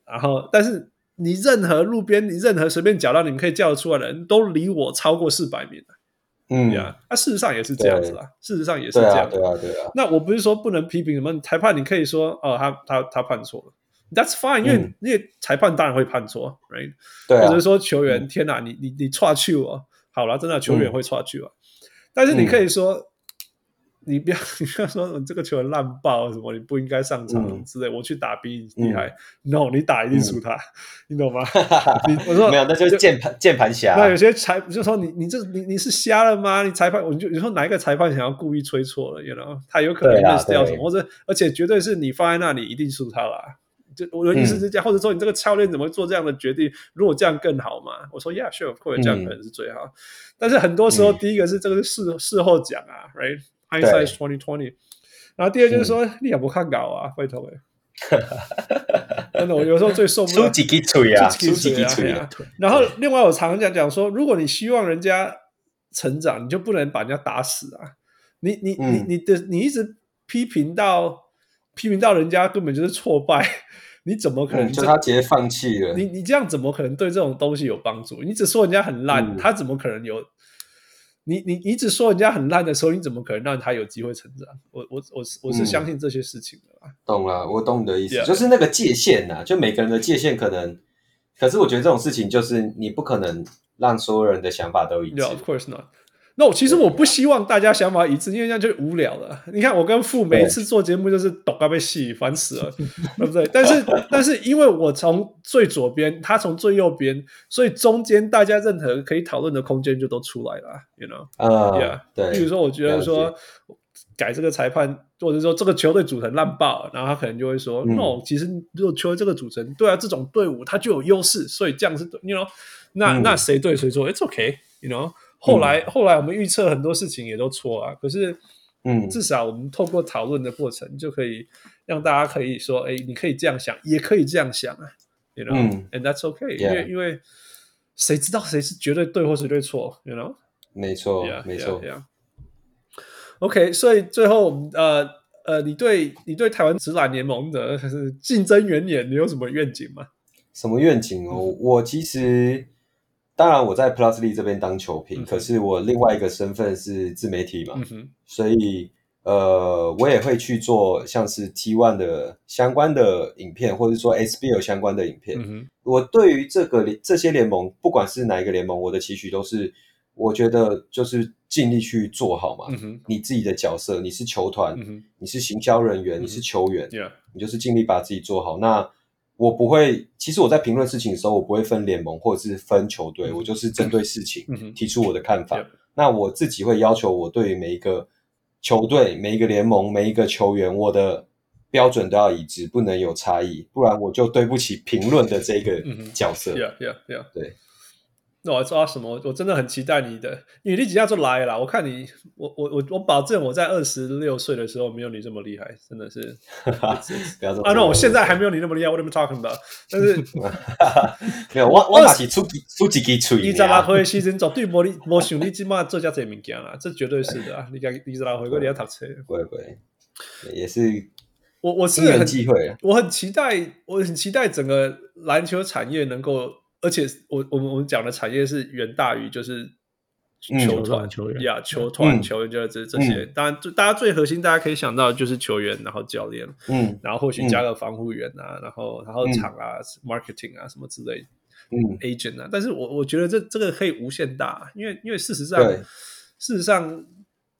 然后，但是你任何路边，你任何随便叫到你们可以叫得出来的人都离我超过四百名。嗯，呀，那事实上也是这样子啦，事实上也是这对啊，样。对啊，对啊。那我不是说不能批评什么裁判，你可以说哦，他他他判错了，That's fine，因为嗯因为裁判当然会判错，right？对啊或者说球员，天哪，你你你错去哦，好了，真的球员会错去哦，但是你可以说。你不要，*laughs* 你不要说你这个球员烂爆什么，你不应该上场、嗯、之类。我去打比你厉害、嗯、，no，你打一定输他，嗯、你懂吗？你我说没有，那就是键盘键盘侠。那有些裁就说你你这你你是瞎了吗？你裁判，我就你说哪一个裁判想要故意吹错了？you know，他有可能 miss 掉什么，或者而且绝对是你放在那里一定输他了。就我的意思是这样，嗯、或者说你这个教练怎么会做这样的决定？如果这样更好嘛？我说 Yeah，sure，或者这样可能是最好。嗯、但是很多时候，第一个是这个是事事后讲啊，right？Hindsight twenty twenty，然后第二就是说，嗯、你也不看稿啊，拜托哎，*laughs* 真的，我有时候最受不了。出几滴嘴啊，出几滴嘴啊。然后另外我常常讲讲说，如果你希望人家成长，你就不能把人家打死啊！你你、嗯、你你的你一直批评到批评到人家根本就是挫败，*laughs* 你怎么可能、嗯？就他直接放弃了。你你这样怎么可能对这种东西有帮助？你只说人家很烂，嗯、他怎么可能有？你你一直说人家很烂的时候，你怎么可能让他有机会成长？我我我是我是相信这些事情的啦。懂了，我懂你的意思.就是那个界限呐，就每个人的界限可能。可是我觉得这种事情就是你不可能让所有人的想法都一致。Yeah, of course not. 那我其实我不希望大家想法一致，因为这样就无聊了。你看我跟父每一次做节目就是抖个被戏，烦死了，*laughs* 对不对？但是但是因为我从最左边，他从最右边，所以中间大家任何可以讨论的空间就都出来了，you know？啊对。比如说，我觉得说改这个裁判，或者说这个球队组成烂爆，然后他可能就会说、嗯、，no，其实如果球队这个组成，对啊，这种队伍它就有优势，所以这样是对，you know？那、嗯、那谁对谁错？It's okay，you know？后来，嗯、后来我们预测很多事情也都错啊。可是，嗯，至少我们透过讨论的过程，就可以让大家可以说，哎，你可以这样想，也可以这样想啊。You know,、嗯、and that's okay。因为，因为谁知道谁是绝对对或谁对错？You know，没错没错。Yeah, yeah. OK，所以最后，呃呃，你对你对台湾职篮联盟的竞争原野，你有什么愿景吗？什么愿景哦？嗯、我其实。当然，我在 Plus League 这边当球评，嗯、可是我另外一个身份是自媒体嘛，嗯、所以呃，我也会去做像是 T1 的相关的影片，或者说 SBL 相关的影片。嗯、我对于这个这些联盟，不管是哪一个联盟，我的期许都是，我觉得就是尽力去做好嘛。嗯、你自己的角色，你是球团，嗯、你是行销人员，嗯、你是球员，嗯、你就是尽力把自己做好。那我不会，其实我在评论事情的时候，我不会分联盟或者是分球队，嗯、我就是针对事情提出我的看法。嗯、那我自己会要求我对于每一个球队、每一个联盟、每一个球员，我的标准都要一致，不能有差异，不然我就对不起评论的这个角色。Yeah, yeah, yeah. 对。那我说什么？我真的很期待你的，你几下就来了。我看你，我我我我保证我在二十六岁的时候没有你这么厉害，真的是。不要说啊，那我现在还没有你那么厉害。What am I talking about？但是没有，我我马是出几出几支嘴。你在拉回时阵绝对无你无想你起码做这些物件啦，这绝对是的啊！你讲你在拉回过你要读册，会会也是我我是很机会，我很期待，我很期待整个篮球产业能够。而且我我们我们讲的产业是远大于就是球团球员呀，球团球员就是这这些。当然，就大家最核心，大家可以想到就是球员，然后教练，嗯，然后或许加个防护员啊，然后然后场啊，marketing 啊什么之类，嗯，agent 啊。但是我我觉得这这个可以无限大，因为因为事实上，事实上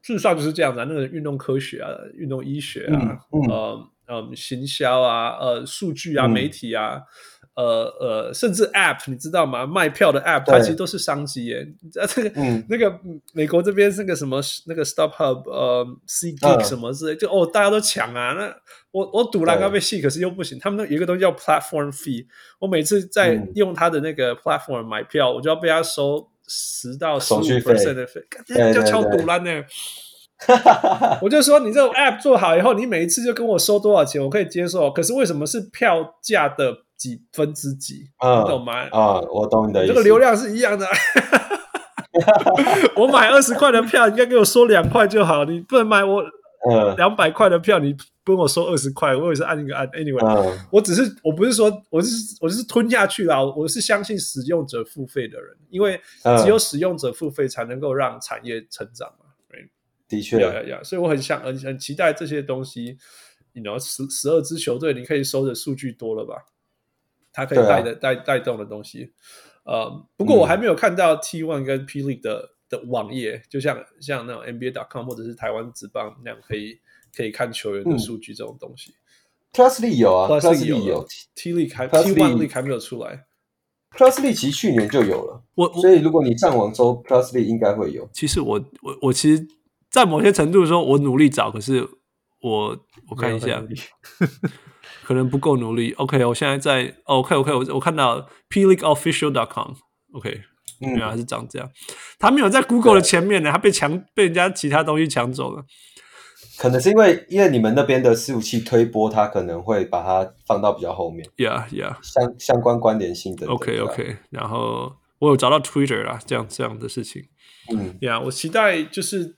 事实上就是这样子啊。那个运动科学啊，运动医学啊，呃嗯，行销啊，呃，数据啊，媒体啊。呃呃，甚至 App 你知道吗？卖票的 App 它其实都是商机耶。*laughs* 这个那个美国这边那个什么那个 StubHub 呃 SeatGeek 什么之类，就哦大家都抢啊。那我我赌烂咖被戏，可是又不行。他们有一个东西叫 Platform Fee，我每次在用他的那个 Platform 买票，我就要被他收十到十五 percent 的费，叫超赌烂呢。我就说你这种 App 做好以后，你每一次就跟我收多少钱，我可以接受。可是为什么是票价的？几分之几？你懂吗？啊，我懂你的意思。这个流量是一样的。*laughs* 我买二十块的票，你应该给我收两块就好。你不能买我两百块的票，你跟我收二十块，我也是按一个按。Anyway，、嗯、我只是我不是说我是我是吞下去了，我是相信使用者付费的人，因为只有使用者付费才能够让产业成长嘛。嗯、的确，呀呀，所以我很想很很期待这些东西。你 you know 十十二支球队，你可以收的数据多了吧？它可以带的带带动的东西。呃，不过我还没有看到 T1 跟 P League 的的网页，就像像那种 NBA.com 或者是台湾职棒那样，可以可以看球员的数据这种东西。Plus League 有啊，Plus League 有，有，T League 还 T1 League 还没有出来，Plus League 其实去年就有了。我所以如果你上网搜 Plus League 应该会有。其实我我我其实，在某些程度说，我努力找，可是我我看一下。*laughs* 可能不够努力。OK，我现在在。OK，OK，、okay, okay, 我我看到 PLeagueOfficial.com。OK，原来是长这样。他没有在 Google 的前面呢，他被抢，被人家其他东西抢走了。可能是因为因为你们那边的伺服器推播，他可能会把它放到比较后面。Yeah，Yeah，相相关关联性的。OK，OK。然后我有找到 Twitter 啦，这样这样的事情。嗯，Yeah，我期待就是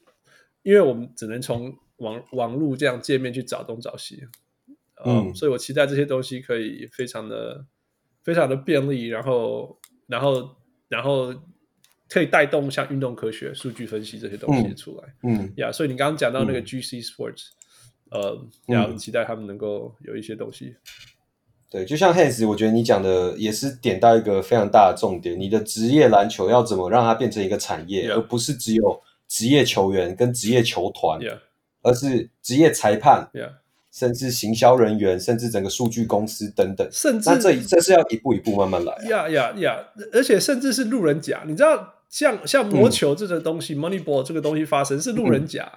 因为我们只能从网网络这样界面去找东找西。嗯，um, 所以我期待这些东西可以非常的、非常的便利，然后、然后、然后可以带动像运动科学、数据分析这些东西出来。嗯，呀，所以你刚刚讲到那个 GC Sports，、嗯、呃，要、嗯、期待他们能够有一些东西。对，就像 Hans，我觉得你讲的也是点到一个非常大的重点：你的职业篮球要怎么让它变成一个产业.而不是只有职业球员跟职业球团.而是职业裁判。Yeah. 甚至行销人员，甚至整个数据公司等等，甚至那这这是要一步一步慢慢来呀呀呀！而且甚至是路人甲，你知道，像像魔球这个东西、嗯、，Moneyball 这个东西发生是路人甲，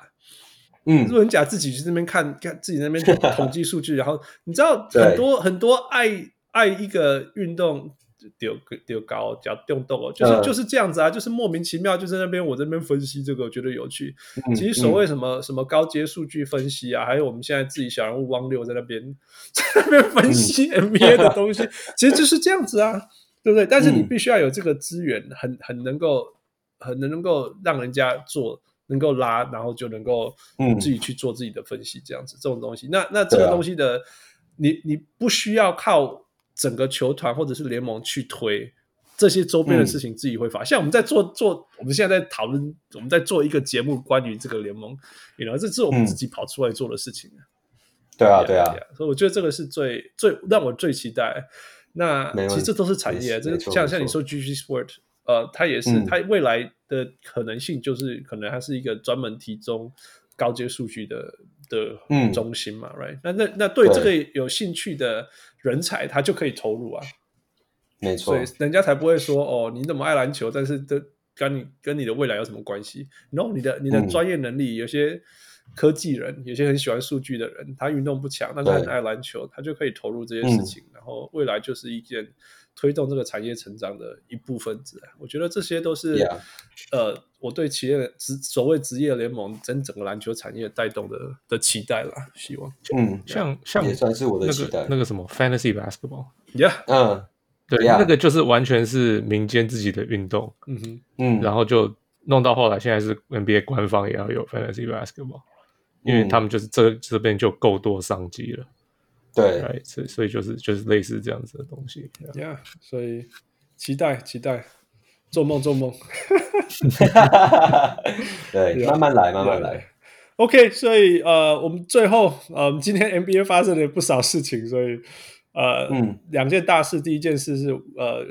嗯，路人甲自己去那边看看自己那边统计数据，然后你知道 *laughs* 很多很多爱爱一个运动。丢丢高叫动动哦，就是就是这样子啊，就是莫名其妙就在那边我这边分析这个，我觉得有趣。其实所谓什么什么高阶数据分析啊，还有我们现在自己小人物汪六在那边在那边分析 NBA 的东西，其实就是这样子啊，对不对？但是你必须要有这个资源，很很能够很能够让人家做，能够拉，然后就能够自己去做自己的分析，这样子这种东西。那那这个东西的，你你不需要靠。整个球团或者是联盟去推这些周边的事情，自己会发。嗯、像我们在做做，我们现在在讨论，我们在做一个节目关于这个联盟，你知道，这是我们自己跑出来做的事情。对啊，对啊，所以我觉得这个是最最让我最期待。那其实这都是产业，这个像像你说 GG Sport，呃，它也是、嗯、它未来的可能性，就是可能它是一个专门提供高阶数据的。的中心嘛、嗯、，right？那那那对这个有兴趣的人才，他就可以投入啊，没错，所以人家才不会说哦，你怎么爱篮球，但是这跟你跟你的未来有什么关系？No，你的你的专业能力，嗯、有些科技人，有些很喜欢数据的人，他运动不强，但是很爱篮球，他就可以投入这些事情，嗯、然后未来就是一件。推动这个产业成长的一部分子，我觉得这些都是.呃，我对企业职所谓职业联盟整整个篮球产业带动的的期待啦。希望嗯，像像也算是我的期待。那个什么 Fantasy Basketball，Yeah，嗯，对，Yeah. 那个就是完全是民间自己的运动，嗯哼，嗯，然后就弄到后来，现在是 NBA 官方也要有 Fantasy Basketball，因为他们就是这这边就够多商机了。对，所以所以就是就是类似这样子的东西，Yeah，所以期待期待，做梦做梦，*laughs* 对，慢慢来，慢慢来。OK，所以呃，我们最后呃，今天 NBA 发生了不少事情，所以呃，嗯，两件大事，第一件事是呃，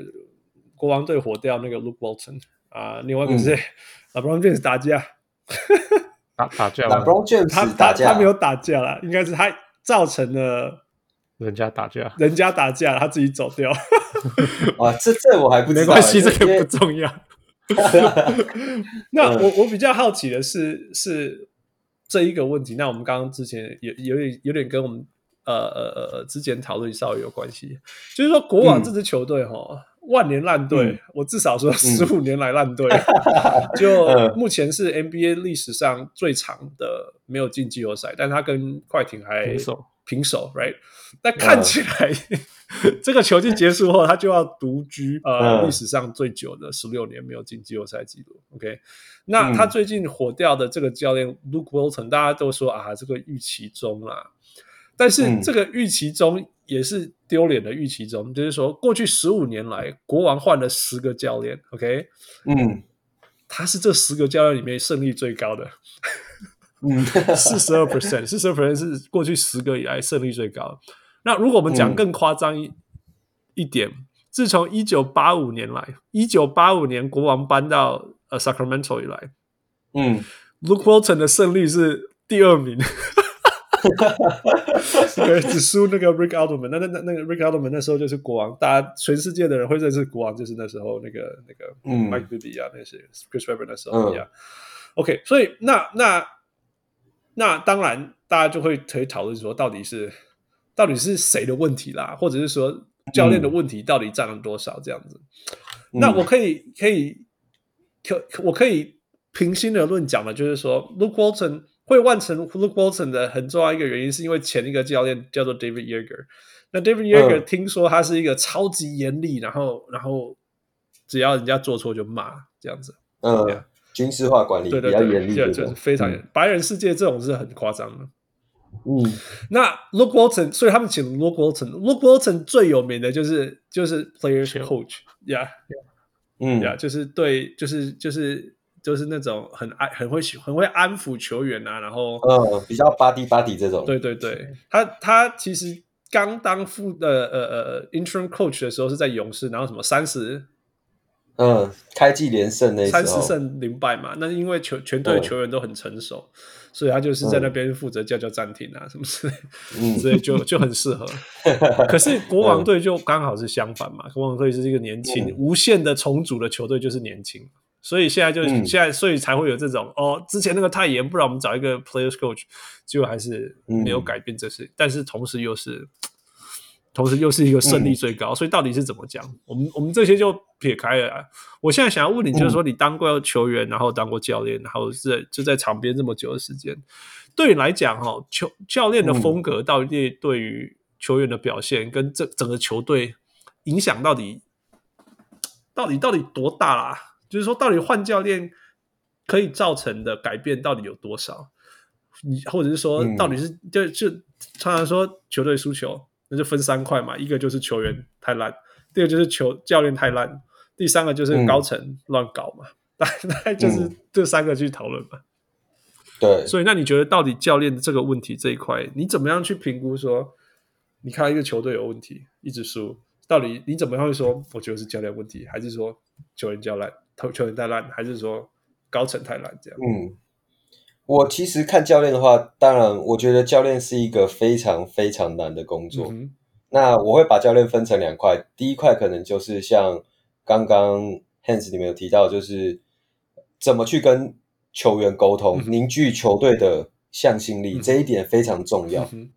国王队火掉那个 Luke Walton 啊，另外一个是 LeBron James 打架，打打架，LeBron James 他他他没有打架啦，应该是他造成了。人家打架，人家打架，他自己走掉。*laughs* 啊，这这我还不知道，没关系，这个不重要。*laughs* 那我我比较好奇的是，是这一个问题。那我们刚刚之前有有点有点跟我们呃呃呃之前讨论稍微有关系，就是说国王这支球队哈，嗯、万年烂队，嗯、我至少说十五年来烂队，嗯、*laughs* 就目前是 NBA 历史上最长的没有进季后赛，但他跟快艇还平手，right？那看起来、uh, 这个球季结束后，他就要独居呃历史上最久的十六年没有进季后赛记录。OK，那他最近火掉的这个教练 Luke Walton，大家都说啊，这个预期中啦。但是这个预期中也是丢脸的预期中，嗯、就是说过去十五年来，国王换了十个教练，OK，嗯，他是这十个教练里面胜率最高的，嗯，*laughs* 四十二 percent，四十二 percent 是过去十个以来胜率最高。那如果我们讲更夸张一一点，嗯、自从一九八五年来，一九八五年国王搬到呃 Sacramento 以来，嗯，Luke Walton 的胜率是第二名。对，只输那个 Rick Adelman，那那那那个 Rick Adelman 那时候就是国王，大家全世界的人会认识国王，就是那时候那个那个 Mike Bibby 啊，那些 Chris Webber 那时候一样。嗯、OK，所以那那那当然大家就会可以讨论说，到底是到底是谁的问题啦，或者是说教练的问题到底占了多少这样子？嗯、那我可以可以可我可以平心而论讲的，就是说 Luke Walton。会换成 Luke Walton 的很重要一个原因，是因为前一个教练叫做 David Yeager。那 David Yeager 听说他是一个超级严厉，然后然后只要人家做错就骂这样子。嗯，军事化管理比较严厉，就是非常严。嗯、白人世界这种是很夸张的。嗯，那 Look Walton，所以他们请 Luke Walton。Luke Walton 最有名的就是就是 Players Coach，Yeah，嗯呀，就是对，就是就是。就是那种很爱、很会、很会安抚球员啊，然后嗯，比较 body body 这种。对对对，他他其实刚当副的呃呃 interim coach 的时候是在勇士，然后什么三十，嗯，开季连胜那三十胜零败嘛，那因为球全队球员都很成熟，嗯、所以他就是在那边负责叫叫暂停啊、嗯、什么之类，嗯，*laughs* 所以就就很适合。*laughs* 可是国王队就刚好是相反嘛，嗯、国王队是一个年轻、嗯、无限的重组的球队，就是年轻。所以现在就、嗯、现在，所以才会有这种哦，之前那个太严，不然我们找一个 players coach，结果还是没有改变这事。嗯、但是同时又是，同时又是一个胜率最高。嗯、所以到底是怎么讲？我们我们这些就撇开了、啊。我现在想要问你，就是说你当过球员，然后当过教练，然后是就在场边这么久的时间，对你来讲，哈，球教练的风格到底对于球员的表现跟这整个球队影响到底到底到底多大啦、啊？就是说，到底换教练可以造成的改变到底有多少？你或者是说，到底是、嗯、就就常常说球队输球，那就分三块嘛。一个就是球员太烂，第二个就是球教练太烂，第三个就是高层乱搞嘛。大概、嗯、大概就是这三个去讨论嘛。对，所以那你觉得到底教练这个问题这一块，你怎么样去评估说？你看一个球队有问题，一直输，到底你怎么样会说？我觉得是教练问题，还是说球员教烂？投球员太烂，还是说高层太烂？这样？嗯，我其实看教练的话，当然，我觉得教练是一个非常非常难的工作。嗯、那我会把教练分成两块，第一块可能就是像刚刚 Hans 里面有提到，就是怎么去跟球员沟通，嗯、凝聚球队的向心力，嗯、这一点非常重要。嗯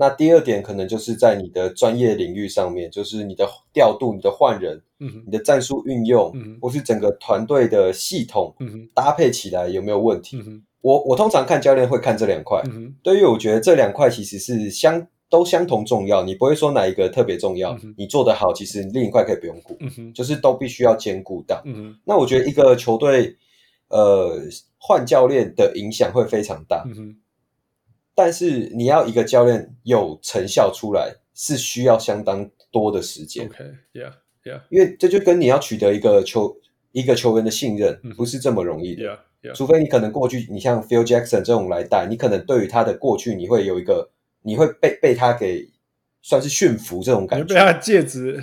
那第二点可能就是在你的专业领域上面，就是你的调度、你的换人、嗯、你的战术运用，嗯、或是整个团队的系统搭配起来有没有问题？我我通常看教练会看这两块，对于我觉得这两块其实是相都相同重要，你不会说哪一个特别重要，嗯、你做得好，其实另一块可以不用顾，嗯、就是都必须要兼顾到。嗯、那我觉得一个球队呃换教练的影响会非常大。嗯但是你要一个教练有成效出来，是需要相当多的时间。OK，Yeah，Yeah，因为这就跟你要取得一个球一个球员的信任，不是这么容易的。除非你可能过去你像 Phil Jackson 这种来带，你可能对于他的过去，你会有一个，你会被被他给算是驯服这种感觉，被他戒指，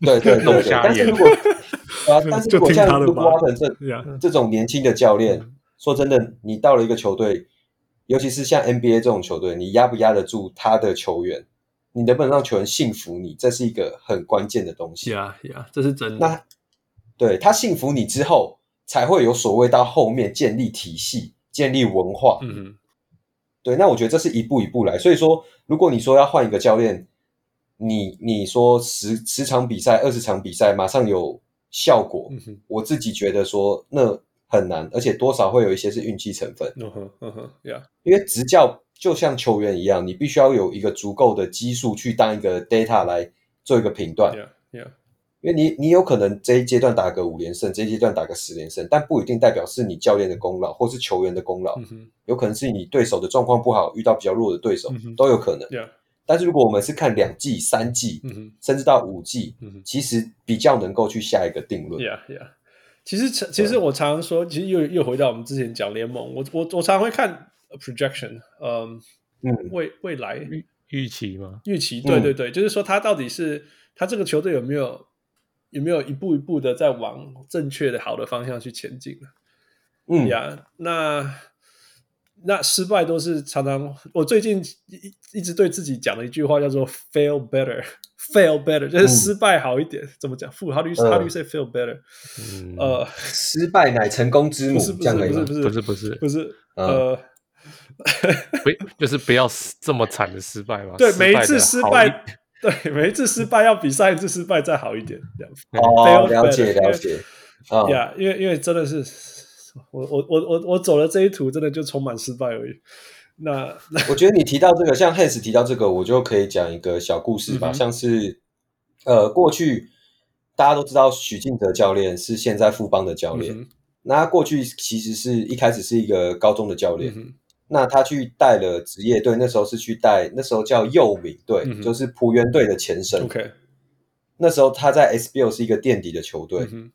对对对对。但是如果啊，*laughs* 但是如果像 Luke Walton 这 Yeah. 这种年轻的教练，说真的，你到了一个球队。尤其是像 NBA 这种球队，你压不压得住他的球员？你能不能让球员信服你？这是一个很关键的东西。呀呀，这是真的。那对他信服你之后，才会有所谓到后面建立体系、建立文化。嗯哼，对。那我觉得这是一步一步来。所以说，如果你说要换一个教练，你你说十十场比赛、二十场比赛马上有效果，嗯，我自己觉得说那。很难，而且多少会有一些是运气成分。嗯哼，嗯哼，Yeah。因为执教就像球员一样，你必须要有一个足够的基数去当一个 data 来做一个评断。Yeah，Yeah。因为你你有可能这一阶段打个五连胜，这一阶段打个十连胜，但不一定代表是你教练的功劳，或是球员的功劳，嗯、有可能是你对手的状况不好，遇到比较弱的对手、嗯、都有可能。Yeah. 但是如果我们是看两季、三季，嗯、甚至到五季、嗯，其实比较能够去下一个定论。Yeah, yeah. 其实其实我常常说，其实又又回到我们之前讲联盟，我我我常常会看 projection，嗯嗯，未未来预预期吗？预期，对对对，嗯、就是说他到底是他这个球队有没有。有没有一步一步的在往正确的好的方向去前进？嗯呀，yeah, 那那失败都是常常。我最近一一直对自己讲的一句话叫做 “fail better”，“fail *laughs* better” 就是失败好一点。嗯、怎么讲？负 how do you how do you say fail better？、嗯、呃，*laughs* 失败乃成功之母。不是不是不是不是不是不是不是呃，不就是不要这么惨的失败吗？对，每一次失败。*laughs* 对，每一次失败要比上一次失败再好一点，这样子。哦，了解了解。啊，因为因为真的是我我我我我走了这一途，真的就充满失败而已。那我觉得你提到这个，像 Hans 提到这个，我就可以讲一个小故事吧。嗯、像是呃，过去大家都知道许晋哲教练是现在富邦的教练，嗯、那他过去其实是一开始是一个高中的教练。嗯那他去带了职业队，那时候是去带，那时候叫佑敏队，嗯，就是浦原队的前身。OK，那时候他在 SBL 是一个垫底的球队，嗯。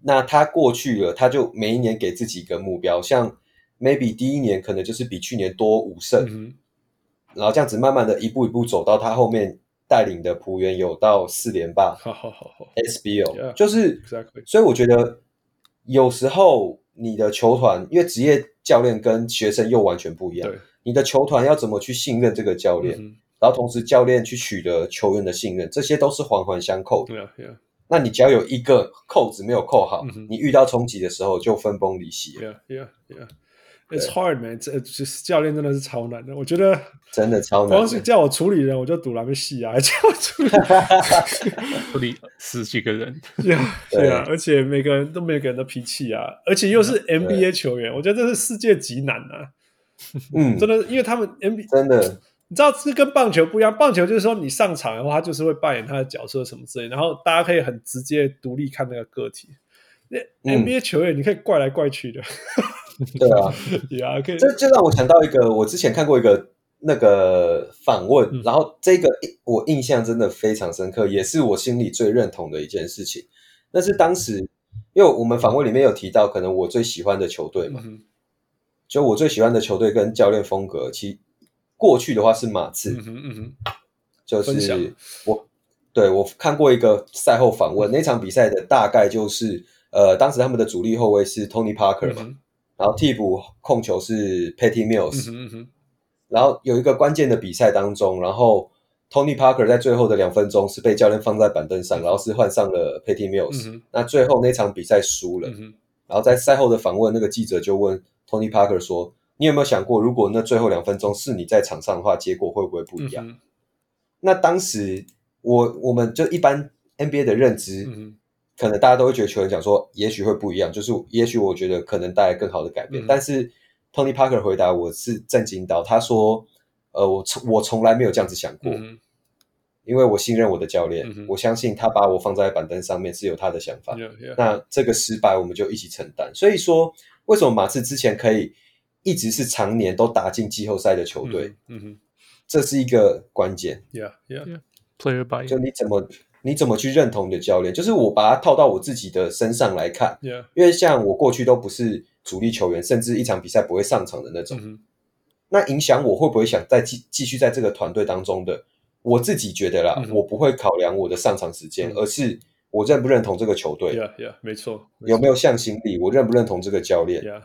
那他过去了，他就每一年给自己一个目标，像 maybe 第一年可能就是比去年多五胜，嗯，然后这样子慢慢的一步一步走到他后面带领的浦原有到四连霸。好好好好，SBL 就是.所以我觉得有时候。你的球团，因为职业教练跟学生又完全不一样。你的球团要怎么去信任这个教练，嗯，然后同时教练去取得球员的信任，这些都是环环相扣的。那你只要有一个扣子没有扣好，嗯，你遇到冲击的时候就分崩离析。Yeah, yeah, yeah. It's hard, man. 这教练真的是超难的。我觉得真的超难。光是叫我处理人，我就赌那边戏啊，叫我处理 *laughs* 处理十几个人。对啊，对啊，而且每个人都每个人的脾气啊，而且又是 NBA 球员，我觉得这是世界级难啊。嗯，真的，因为他们 NBA 真的，你知道这跟棒球不一样。棒球就是说你上场的话，他就是会扮演他的角色什么之类，然后大家可以很直接独立看那个个体。那 NBA 球员你可以怪来怪去的。对啊，*laughs* 这就让我想到一个，我之前看过一个那个访问，嗯，然后这个我印象真的非常深刻，也是我心里最认同的一件事情。那是当时，因为我们访问里面有提到，可能我最喜欢的球队嘛，嗯，就我最喜欢的球队跟教练风格，其过去的话是马刺，嗯嗯，就是我对我看过一个赛后访问，那场比赛的大概就是，呃，当时他们的主力后卫是 Tony Parker 嘛。嗯然后替补控球是 Patty Mills，嗯嗯，然后有一个关键的比赛当中，然后 Tony Parker 在最后的两分钟是被教练放在板凳上，嗯、然后是换上了 Patty Mills，嗯。那最后那场比赛输了，嗯，然后在赛后的访问，那个记者就问 Tony Parker 说：“你有没有想过，如果那最后两分钟是你在场上的话，结果会不会不一样？”嗯、那当时我我们就一般 NBA 的认知。嗯可能大家都会觉得球员讲说，也许会不一样，就是也许我觉得可能带来更好的改变。嗯、但是 Tony Parker 回答我是震惊到，他说：“呃，我从我从来没有这样子想过，嗯、因为我信任我的教练、嗯，我相信他把我放在板凳上面是有他的想法。嗯、那这个失败我们就一起承担。所以说，为什么马刺之前可以一直是常年都打进季后赛的球队？嗯哼，这是一个关键。Yeah, yeah, yeah. Player by 就你怎么？你怎么去认同你的教练？就是我把它套到我自己的身上来看.因为像我过去都不是主力球员，甚至一场比赛不会上场的那种。Mm -hmm. 那影响我会不会想再继继续在这个团队当中的？我自己觉得啦，mm -hmm. 我不会考量我的上场时间，mm -hmm. 而是我认不认同这个球队。Yeah, yeah, 没错。有没有向心力？我认不认同这个教练？Yeah.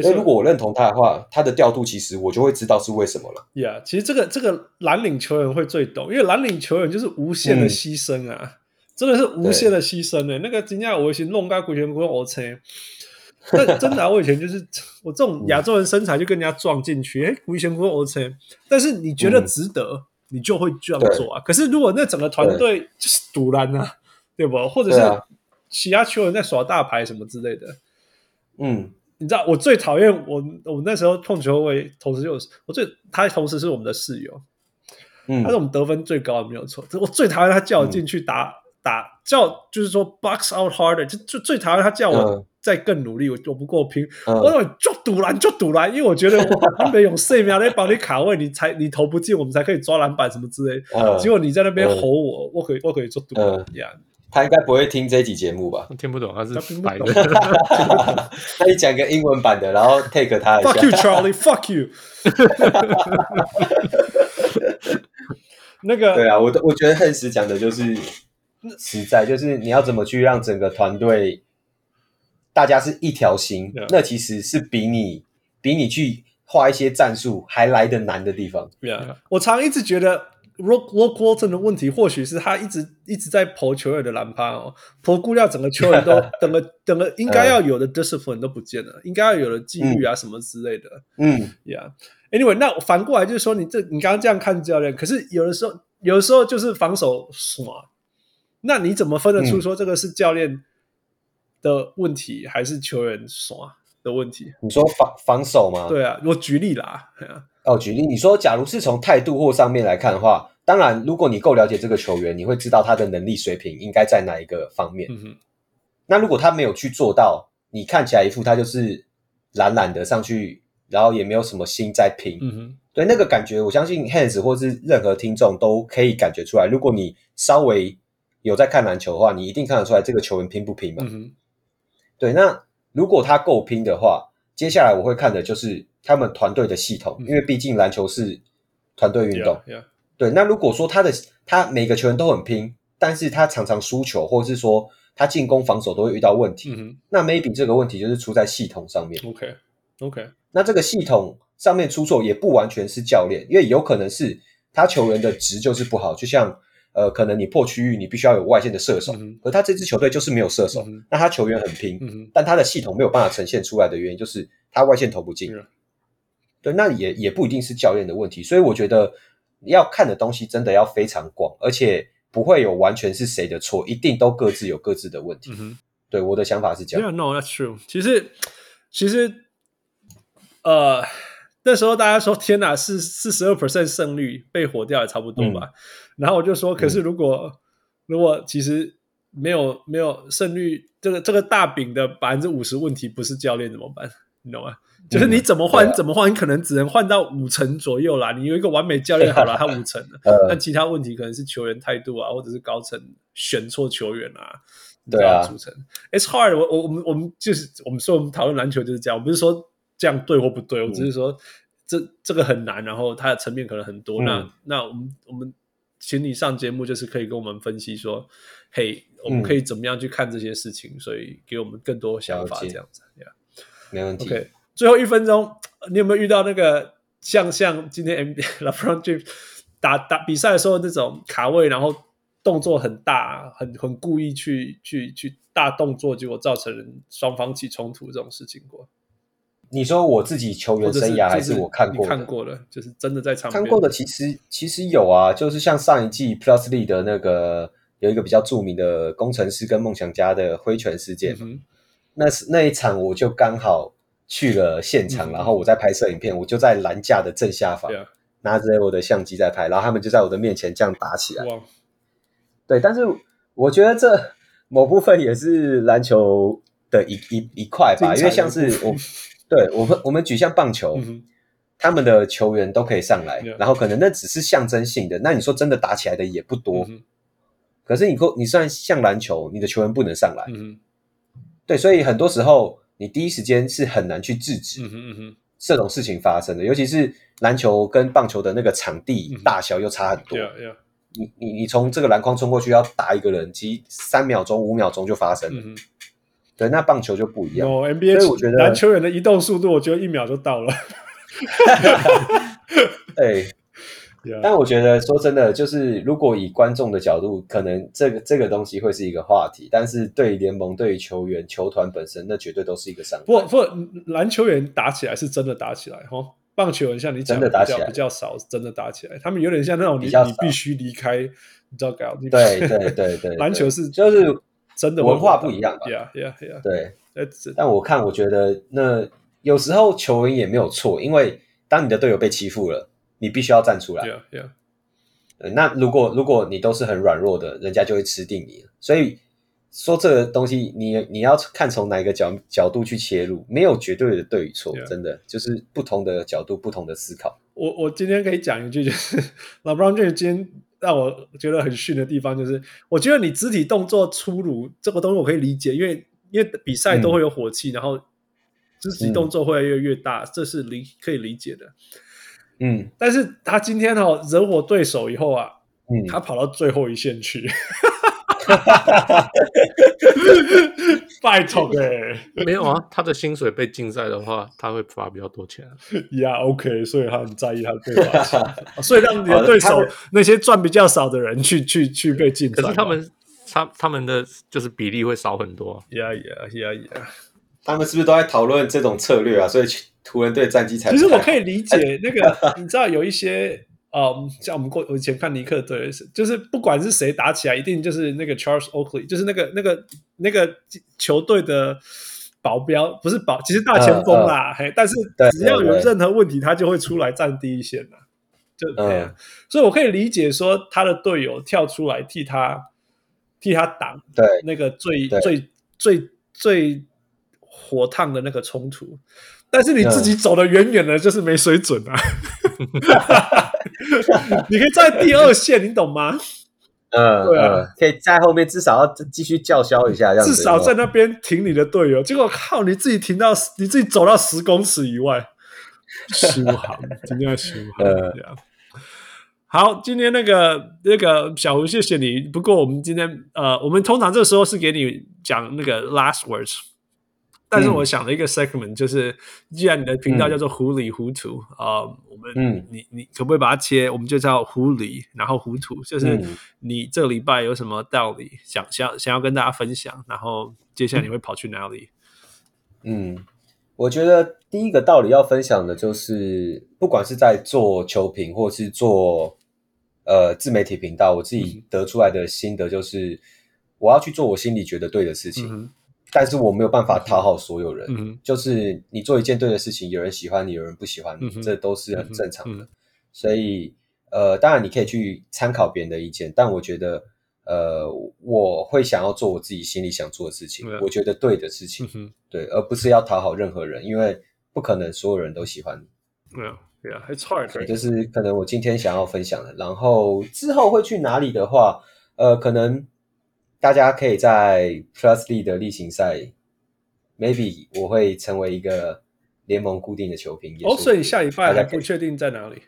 那如果我认同他的话，他的调度其实我就会知道是为什么了。Yeah，其实这个这个蓝领球员会最懂，因为蓝领球员就是无限的牺牲啊，嗯、真的是无限的牺牲的、欸。那个今天我以前弄个鬼拳不用 OK，但真的、啊、我以前就是我这种亚洲人身材就跟人家撞进去，哎，鬼拳不用 OK，但是你觉得值得，嗯、你就会这样做啊。可是如果那整个团队就是赌烂啊，对不？或者是其他球员在耍大牌什么之类的，嗯。你知道我最讨厌我我那时候控球位，同时又是我最他同时是我们的室友，嗯，他是我们得分最高的没有错。我最讨厌他叫我进去打、嗯、打叫就是说 box out harder，就就最讨厌他叫我再更努力，我我不够拼，我说就赌篮就赌篮，因为我觉得我 *laughs* 没有四秒来帮你卡位，你才你投不进，我们才可以抓篮板什么之类。结果你在那边吼我，我可以我可以做赌篮呀。他应该不会听这集节目吧？听不懂，他是白的。那你 *laughs* 讲个英文版的，然后 take 他一下。Fuck you, Charlie. Fuck you. *laughs* 那个对啊，我我觉得恨死讲的就是实在，就是你要怎么去让整个团队大家是一条心.那其实是比你比你去画一些战术还来得难的地方。Yeah. 我常一直觉得。Luke Walton 的问题，或许是他一直一直在剖球员的篮板哦，剖估掉整个球员都 *laughs* 等个等个，应该要有的 discipline 都不见了，应该要有的纪律啊什么之类的。嗯，Yeah，Anyway，那反过来就是说，你这你刚刚这样看教练，可是有的时候有的时候就是防守耍，那你怎么分得出说这个是教练的问题，还是球员耍的问题？你说防防守吗？对啊，我举例啦。哦，举例，你说，假如是从态度或上面来看的话，当然，如果你够了解这个球员，你会知道他的能力水平应该在哪一个方面。嗯哼。那如果他没有去做到，你看起来一副他就是懒懒的上去，然后也没有什么心在拼。嗯哼。对，那个感觉，我相信 Hans 或是任何听众都可以感觉出来。如果你稍微有在看篮球的话，你一定看得出来这个球员拼不拼嘛？嗯哼。对，那如果他够拼的话，接下来我会看的就是。他们团队的系统，因为毕竟篮球是团队运动。Yeah, yeah. 对，那如果说他的他每个球员都很拼，但是他常常输球，或者是说他进攻防守都会遇到问题，那 maybe 这个问题就是出在系统上面。OK OK，那这个系统上面出错也不完全是教练，因为有可能是他球员的值就是不好，就像呃，可能你破区域你必须要有外线的射手，嗯、而他这支球队就是没有射手，嗯、那他球员很拼，嗯、但他的系统没有办法呈现出来的原因就是他外线投不进。对，那也也不一定是教练的问题，所以我觉得要看的东西真的要非常广，而且不会有完全是谁的错，一定都各自有各自的问题。嗯、哼对，我的想法是这样。Yeah, no, that's true。其实，其实，呃，那时候大家说天哪，四四十二 percent 胜率被火掉也差不多吧。嗯、然后我就说，可是如果、嗯、如果其实没有没有胜率，这个这个大饼的百分之五十问题不是教练怎么办？你懂吗？就是你怎么换，你怎么换，你可能只能换到五成左右啦。你有一个完美教练好了，他五成了，*laughs* 但其他问题可能是球员态度啊，或者是高层选错球员啊，对啊，组成。It's hard 我。我我我们我们就是我们说我们讨论篮球就是这样，我不是说这样对或不对，我只是说这这个很难，然后它的层面可能很多。那那我们我们请你上节目，就是可以跟我们分析说，嘿，我们可以怎么样去看这些事情，所以给我们更多想法，这样子，没问题。OK。最后一分钟，你有没有遇到那个像像今天 NBA *laughs* LeBron James 打打比赛的时候那种卡位，然后动作很大，很很故意去去去大动作，结果造成双方起冲突这种事情过？你说我自己球员生涯还是我看过？看过的，就是真的在场看过的。其实其实有啊，就是像上一季 Plus League 的那个有一个比较著名的工程师跟梦想家的挥拳事件，那是那一场我就刚好。去了现场，然后我在拍摄影片，我就在篮架的正下方，拿着我的相机在拍，然后他们就在我的面前这样打起来。对，但是我觉得这某部分也是篮球的一一一块吧，因为像是我，对我们我们举像棒球，他们的球员都可以上来，然后可能那只是象征性的，那你说真的打起来的也不多。可是你够你算像篮球，你的球员不能上来，对，所以很多时候。你第一时间是很难去制止这种事情发生的，尤其是篮球跟棒球的那个场地大小又差很多。你你你从这个篮筐冲过去要打一个人，其实三秒钟、五秒钟就发生了。对，那棒球就不一样。NBA 所以我觉得篮球员的移动速度，我觉得一秒就到了。*laughs* 对。Yeah. 但我觉得说真的，就是如果以观众的角度，可能这个这个东西会是一个话题，但是对于联盟、对于球员、球团本身，那绝对都是一个伤害。不不，篮球员打起来是真的打起来哈，棒球员像你讲的，真的打起来比较少，真的打起来，他们有点像那种你你必须离开，你知道搞？对对对对对，篮球是就是真的文化不一样吧？Yeah yeah yeah，对。但我看，我觉得那有时候球员也没有错，因为当你的队友被欺负了。你必须要站出来，那如果如果你都是很软弱的，人家就会吃定你。所以说这个东西你，你你要看从哪一个角角度去切入，没有绝对的对与错.真的就是不同的角度，不同的思考。我我今天可以讲一句，就是 *laughs* LeBron James 今天让我觉得很逊的地方，就是我觉得你肢体动作粗鲁这个东西我可以理解，因为因为比赛都会有火气，嗯、然后肢体动作会越来越大，嗯、这是理可以理解的。嗯，但是他今天哦惹火对手以后啊，嗯，他跑到最后一线去，*laughs* 拜托哎，没有啊，他的薪水被禁赛的话，他会罚比较多钱。呀，OK，所以他很在意他对手，*laughs* 所以让你的对手那些赚比较少的人去去去被禁赛。可是他们他他们的就是比例会少很多。呀呀呀呀，他们是不是都在讨论这种策略啊？所以。湖人队战绩才其实我可以理解 *laughs* 那个，你知道有一些，嗯，像我们过我以前看尼克队，就是不管是谁打起来，一定就是那个 Charles Oakley，就是那个那个那个球队的保镖，不是保，其实大前锋啦，嘿，但是只要有任何问题，他就会出来站第一线的，就这样。所以我可以理解说他的队友跳出来替他替他挡，对那个最最最最火烫的那个冲突。但是你自己走的远远的，就是没水准啊！*laughs* 你可以在第二线，你懂吗？嗯，对啊，可以在后面至少要继续叫嚣一下，这样。至少在那边停你的队友，结果靠你自己停到你自己走到十公尺以外，*laughs* 输行，今天要输行这样。好，今天那个那个小胡，谢谢你。不过我们今天呃，我们通常这个时候是给你讲那个 last words。但是我想了一个 segment，就是既然你的频道叫做糊里糊涂啊，我们嗯，你你可不可以把它切？我们就叫糊里，然后糊涂，就是你这个礼拜有什么道理想想想要跟大家分享，然后接下来你会跑去哪里？嗯，我觉得第一个道理要分享的就是，不管是在做球评或是做呃自媒体频道，我自己得出来的心得就是，我要去做我心里觉得对的事情。嗯但是我没有办法讨好所有人，嗯、就是你做一件对的事情，有人喜欢你，有人不喜欢你，嗯、这都是很正常的。嗯、所以，呃，当然你可以去参考别人的意见，但我觉得，呃，我会想要做我自己心里想做的事情，嗯、我觉得对的事情，嗯、对，而不是要讨好任何人，因为不可能所有人都喜欢你。对啊，it's hard。就是可能我今天想要分享的，然后之后会去哪里的话，呃，可能。大家可以在 Plus League 的例行赛，maybe 我会成为一个联盟固定的球评。哦，所以下礼拜还不确定在哪里？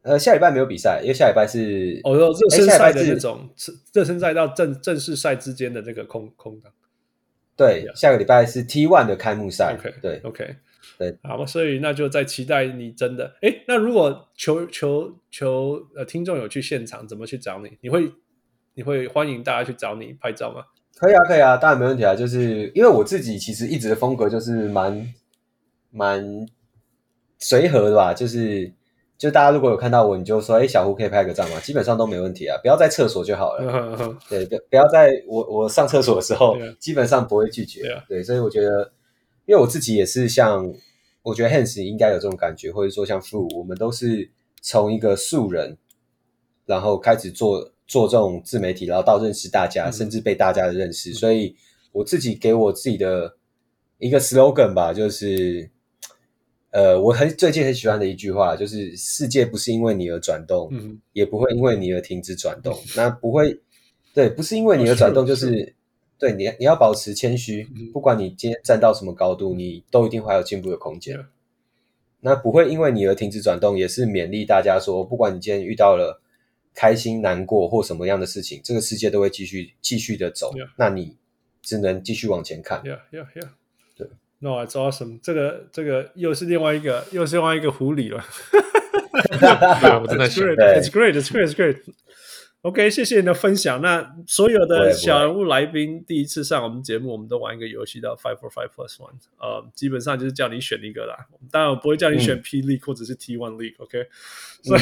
呃，下礼拜没有比赛，因为下礼拜是哦，热身赛的那种，热身赛到正正式赛之间的这个空空档。对，下个礼拜是 T One 的开幕赛。OK，对，OK，对，好，所以那就在期待你真的。哎，那如果球球球呃听众有去现场，怎么去找你？你会？你会欢迎大家去找你拍照吗？可以啊，可以啊，当然没问题啊。就是因为我自己其实一直的风格就是蛮蛮随和的吧，就是就大家如果有看到我，你就说，哎，小胡可以拍个照吗？基本上都没问题啊，不要在厕所就好了。*laughs* 对，不不要在我我上厕所的时候，*laughs* 基本上不会拒绝。对，所以我觉得，因为我自己也是像，我觉得 Hans 应该有这种感觉，或者说像 Fu，我们都是从一个素人，然后开始做。做这种自媒体，然后到认识大家，嗯、甚至被大家的认识，嗯、所以我自己给我自己的一个 slogan 吧，就是，呃，我很最近很喜欢的一句话，就是世界不是因为你而转动，嗯、也不会因为你而停止转动。嗯、那不会，对，不是因为你而转动，就是、对你，你要保持谦虚，嗯、不管你今天站到什么高度，你都一定会有进步的空间。嗯、那不会因为你而停止转动，也是勉励大家说，不管你今天遇到了。开心、难过或什么样的事情，这个世界都会继续继续的走。Yeah. 那你只能继续往前看。Yeah, yeah, yeah. 对，No, it's awesome。这个这个又是另外一个又是另外一个狐狸了。*laughs* 我真的是 It's great, it's great, it's great. OK，谢谢你的分享。那所有的小人物来宾第一次上我们节目，我们都玩一个游戏叫 Five for Five Plus One。呃，基本上就是叫你选一个啦。当然我不会叫你选 P League 或者是 T One League。OK，所以。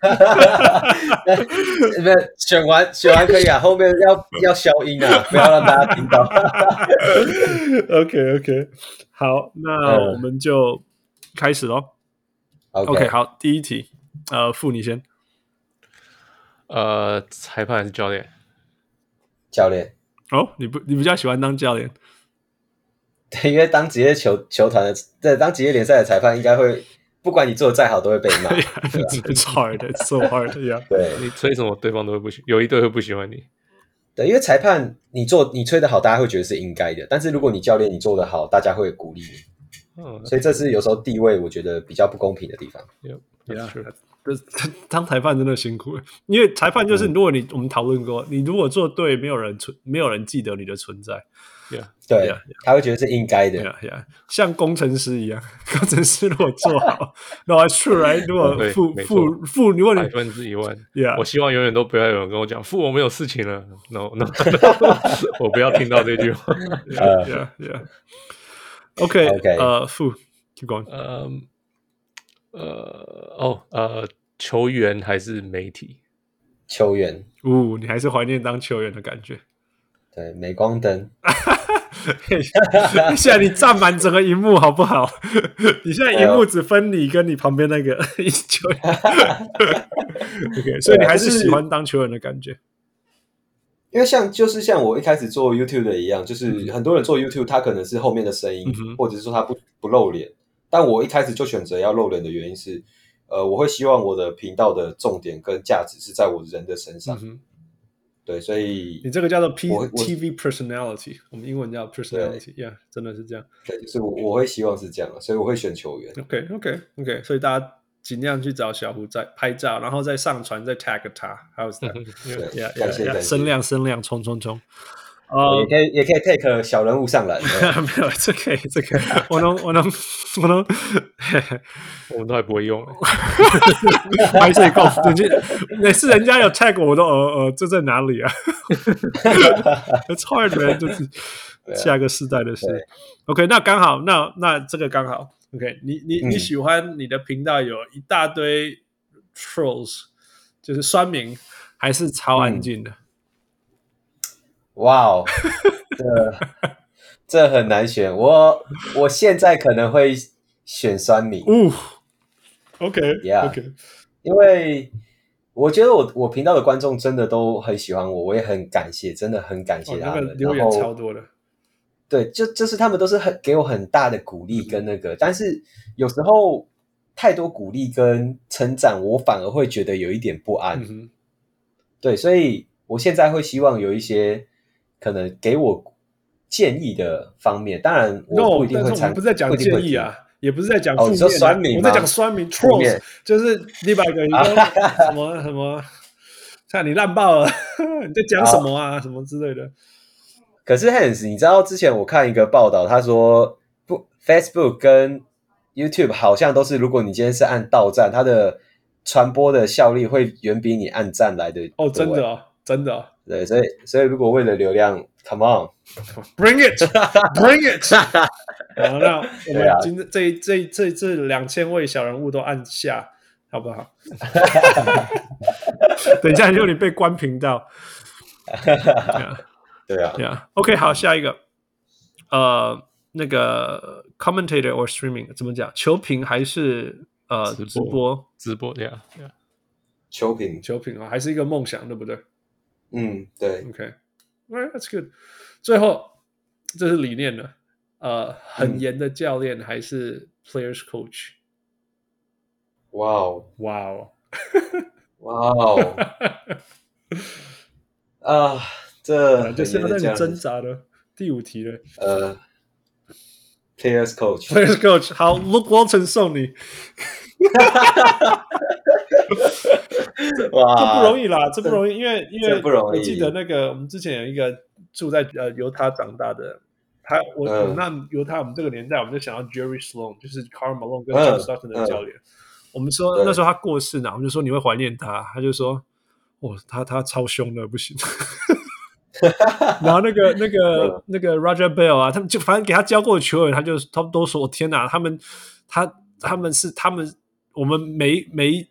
哈哈哈！哈，不是选完选完可以啊，后面要要消音啊，*laughs* 不要让大家听到。OK OK，好，那我们就开始喽。嗯、OK，好，第一题，呃，付你先。呃，裁判还是教练？教练。哦，你不，你比较喜欢当教练？对，因为当职业球球团的，对，当职业联赛的裁判，应该会不管你做的再好，都会被骂。It's hard, it's so hard. Yeah，对，你吹什么，对方都会不喜，有一队会不喜欢你。对，因为裁判你做你吹的好，大家会觉得是应该的。但是如果你教练你做的好，大家会鼓励你。嗯，所以这是有时候地位我觉得比较不公平的地方。Yeah, yeah. *laughs* 当裁判真的辛苦，因为裁判就是，如果你、嗯、我们讨论过，你如果做对，没有人存，没有人记得你的存在。Yeah, 对，yeah, yeah. 他会觉得是应该的。Yeah, yeah. 像工程师一样，*laughs* 工程师如果做好 it's true, right? 如果负负负，如果你百分之一万，Yeah，我希望永远都不要有人跟我讲负，我没有事情了。No, No，*laughs* 我不要听到这句话。uh, yeah, yeah. OK, OK，呃，负，keep going. 嗯，呃，哦，呃，球员还是媒体？球员。呜，你还是怀念当球员的感觉。对，镁光灯。*laughs* 现在你占满整个荧幕好不好？你现在荧幕只分你跟你旁边那个 *laughs* 球员。*laughs* OK，所以你还是喜欢当球员的感觉。因为像就是像我一开始做 YouTube 的一样，就是很多人做 YouTube，他可能是后面的声音，嗯、或者是说他不不露脸。但我一开始就选择要露脸的原因是，呃，我会希望我的频道的重点跟价值是在我人的身上。嗯对，所以你这个叫做 P TV personality，我，我们英文叫 personality，yeah，真的是这样。对，就是我我会希望是这样，所以我会选球员。OK，OK，OK，okay, okay, okay, 所以大家尽量去找小胡在拍照，然后再上传，再 tag 他，还有 *laughs* yeah, 感谢感谢，声量声量冲冲冲。呃，也可以也可以 take 小人物上来，*laughs* 没有，这可以这可以，我能我能我能，*laughs* 我们都还不会用，还是告诉你，每次人家有 tag 我都呃呃，这在哪里啊？*laughs* It's hard man，就是下一个世代的事。OK，那刚好，那那这个刚好，OK，你你你喜欢你的频道有一大堆 trolls，就是酸民，还是超安静的？哇哦，这这很难选。我我现在可能会选酸米。嗯，OK，Yeah，OK，因为我觉得我我频道的观众真的都很喜欢我，我也很感谢，真的很感谢他们。留言超多的。对，就就是他们都是很给我很大的鼓励跟那个，但是有时候太多鼓励跟称赞，我反而会觉得有一点不安。对，所以我现在会希望有一些。可能给我建议的方面，当然我不一定会参。No, 不是在讲建议啊，也不是在讲负面、啊。哦、你说酸民我在讲酸民 trolls 就是一百个，*laughs* 什么什么，看你烂爆了，你在讲什么啊？什么之类的。可是 Hans，你知道之前我看一个报道，他说不，Facebook 跟 YouTube 好像都是，如果你今天是按到站，它的传播的效力会远比你按站来的。哦，真的啊，真的、啊。对，所以所以如果为了流量，Come on，Bring *laughs* it，Bring it。*laughs* 好，那我们今天这这这这两千位小人物都按下，好不好？*laughs* 等一下，就你被关频道。对啊，对啊。OK，好，下一个，呃，那个 commentator or streaming 怎么讲？球评还是呃直播？直播，对啊，对啊。球评，球评啊，还是一个梦想，对不对？嗯，对，OK，Well，that's good。最后，这是理念的，呃，很严的教练还是 Players Coach？哇哦，哇哦，哇哦，啊，这就是在你挣扎的第五题了。呃，Players *laughs* Coach，Players Coach，好，Luke Walton 送你。 *laughs* 哇，这不容易啦，这不容易，因为因为我记得那个我们之前有一个住在呃犹他长大的，他我我那犹他我们这个年代我们就想到 Jerry Sloan，就是 Carl Malone 跟 John Stockton 的教练。我们说那时候他过世呢，我们就说你会怀念他，他就说哦，他他超凶的不行。*laughs* 然后那个那个那个 Roger Bell 啊，他们就反正给他教过的球员，他就他们都说天哪，他们他他们是他们我们没没。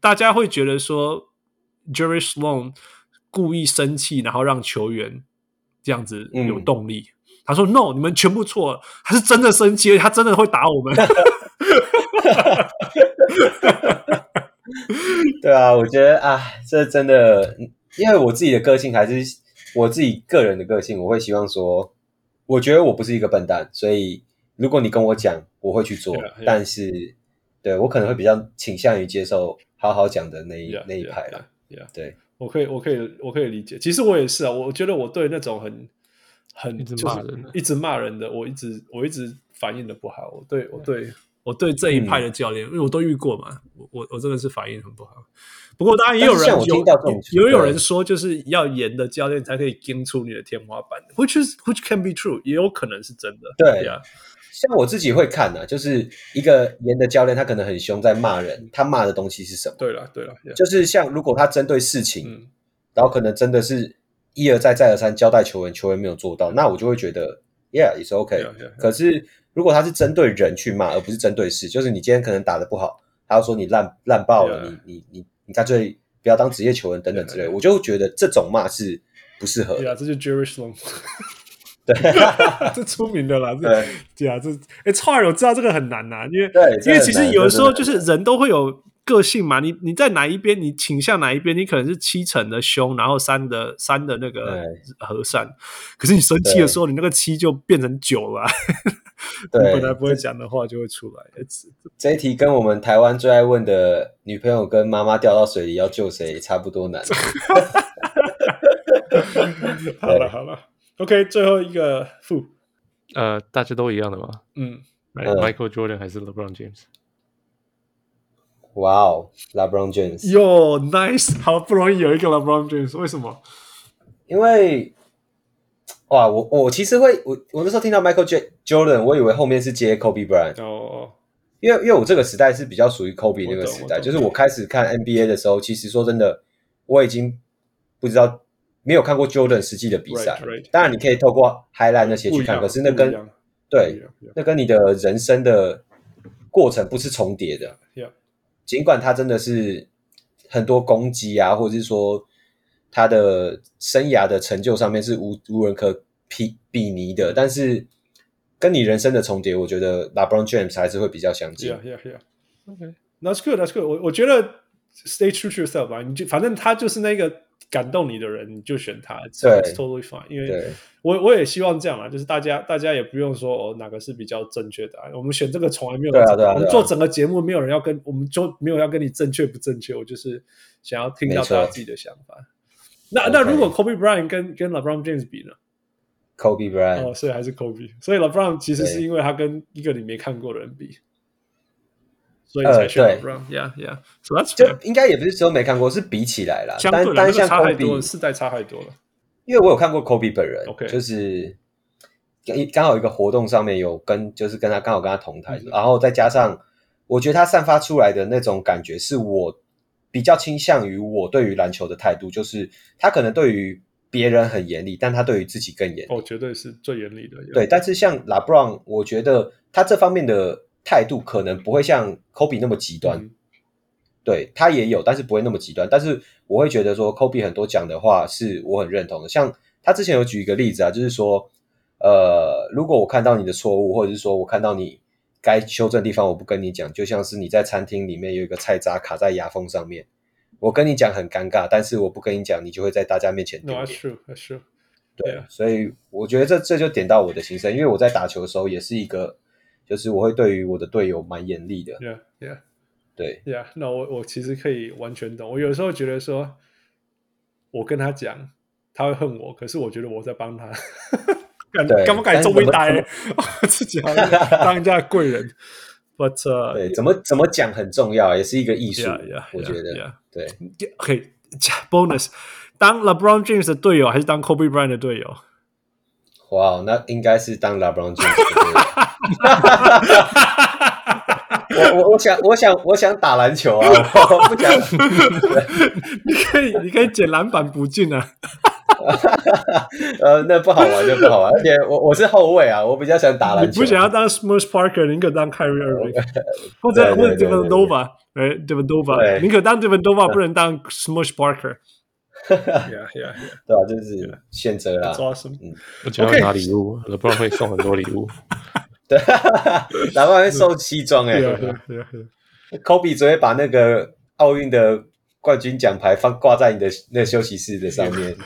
大家会觉得说，Jerry Sloan 故意生气，然后让球员这样子有动力。嗯、他说：“No，你们全部错了，他是真的生气，他真的会打我们。*laughs* ”对啊，我觉得啊，这真的，因为我自己的个性还是我自己个人的个性，我会希望说，我觉得我不是一个笨蛋，所以如果你跟我讲，我会去做。Yeah, yeah. 但是，对我可能会比较倾向于接受好好讲的那一 yeah, 那一派了。Yeah, yeah, yeah. 对，我可以，我可以，我可以理解。其实我也是啊，我觉得我对那种很很一直骂人、一直骂人的，我一直我一直反应的不好。我对我对。Yeah. 我对这一派的教练，嗯、因为我都遇过嘛，我我我真的是反应很不好。不过当然也有人有有有人说，就是要严的教练才可以盯出你的天花板，which is which can be true，也有可能是真的。对呀，像我自己会看啊，就是一个严的教练，他可能很凶，在骂人，他骂的东西是什么？对了对了，就是像如果他针对事情，嗯、然后可能真的是一而再再而三交代球员，球员没有做到，那我就会觉得，yeah，it's okay。可是。如果他是针对人去骂，而不是针对事，就是你今天可能打的不好，他要说你烂烂爆了，你你你你干脆不要当职业球员等等之类，我就觉得这种骂是不适合的。对啊，这就 Jerry Sloan，对，*laughs* 这出名的啦。对，对啊，这哎，超尔我知道这个很难呐，因为因为其实有的时候就是人都会有。个性嘛，你你在哪一边，你倾向哪一边，你可能是七成的凶，然后三的三的那个和善。可是你生气的时候，你那个七就变成九了。*laughs* 对，你本来不会讲的话就会出来。这一题跟我们台湾最爱问的女朋友跟妈妈掉到水里要救谁差不多难。*laughs* 好了好了，OK，最后一个负，呃，大家都一样的吗？嗯，Michael Jordan 还是 LeBron James？哇哦，LeBron James，哟，nice，好不容易有一个 LeBron James，为什么？因为，哇，我我其实会，我我那时候听到 Michael J Jordan，我以为后面是接 Kobe Bryant，哦。哦，因为因为我这个时代是比较属于 Kobe 那个时代，就是我开始看 NBA 的时候，其实说真的，我已经不知道没有看过 Jordan 实际的比赛，当然你可以透过 highlight 那些去看，可是那跟对，那跟你的人生的过程不是重叠的。尽管他真的是很多攻击啊，或者是说他的生涯的成就上面是无无人可匹比拟的，但是跟你人生的重叠，我觉得 LeBron James 还是会比较相近。Yeah, yeah, yeah. Okay, that's good, that's good. 我我觉得 stay true to yourself 吧，你就反正他就是那个。感动你的人，你就选他，这是 totally fine。因为我我也希望这样啊，就是大家大家也不用说哦，哪个是比较正确的啊。我们选这个从来没有人，我们做整个节目没有人要跟我们就没有要跟你正确不正确，我就是想要听到大家自己的想法。那那如果 Kobe Bryant 跟跟 LeBron James 比呢？Kobe Bryant 哦，所以还是 Kobe。所以 LeBron 其实是因为他跟一个你没看过的人比。所以才选 LeBron，Yeah Yeah，So that's 就应该也不是说没看过，是比起来啦。单单像 Kobe 世代差太多了。因为我有看过 Kobe 本人，OK，就是刚刚好一个活动上面有跟，就是跟他刚好跟他同台，然后再加上我觉得他散发出来的那种感觉，是我比较倾向于我对于篮球的态度，就是他可能对于别人很严厉，但他对于自己更严厉。哦，绝对是最严厉的。对，但是像 LeBron，我觉得他这方面的。态度可能不会像 Kobe 那么极端，嗯、对他也有，但是不会那么极端。但是我会觉得说，Kobe 很多讲的话是我很认同的。像他之前有举一个例子啊，就是说，呃，如果我看到你的错误，或者是说我看到你该修正的地方，我不跟你讲，就像是你在餐厅里面有一个菜渣卡在牙缝上面，我跟你讲很尴尬，但是我不跟你讲，你就会在大家面前丢脸。No, that's true, that's true. 对啊，所以我觉得这这就点到我的心声，因为我在打球的时候也是一个。就是我会对于我的队友蛮严厉的，Yeah, Yeah，对，Yeah。那我我其实可以完全懂。我有时候觉得说，我跟他讲，他会恨我，可是我觉得我在帮他，*laughs* 敢敢不敢这么呆，*laughs* 自己好像当人家的贵人。But、uh, 对，怎么怎么讲很重要，也是一个艺术。Yeah, yeah, 我觉得，yeah, 对。OK，bonus，当 LeBron James 的队友还是当 Kobe Bryant 的队友？哇，wow, 那应该是当 LeBron James。*laughs* 我我我想我想我想打篮球啊！我不想。*laughs* 你可以你可以捡篮板不进啊。*laughs* 呃，那不好玩就不好玩，而且我我是后卫啊，我比较想打篮球。你不想要当 Smush Parker，宁可当 Kyrie Irving，或者或者 Devenova，哎，Devenova，宁可当 Devenova，不能当 Smush Parker。Yeah, yeah, 对啊，就是选择啦。嗯，我觉得要拿礼物，LeBron 会送很多礼物。对，*laughs* LeBron 会送西装哎。Kobe 只会把那个奥运的冠军奖牌放挂在你的那休息室的上面。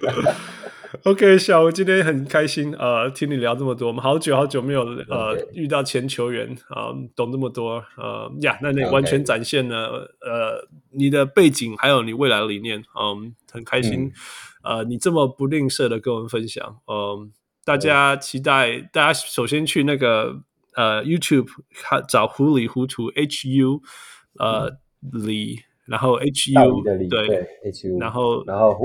*laughs* OK，小吴今天很开心，呃，听你聊这么多，我们好久好久没有呃.遇到前球员啊、呃，懂这么多，呃呀，那你完全展现了.呃你的背景还有你未来的理念，嗯，很开心，嗯、呃，你这么不吝啬的跟我们分享，嗯、呃，大家期待，嗯、大家首先去那个呃 YouTube 看找糊里糊涂 H U 呃里、嗯，然后 H U 对对 H U，然后然后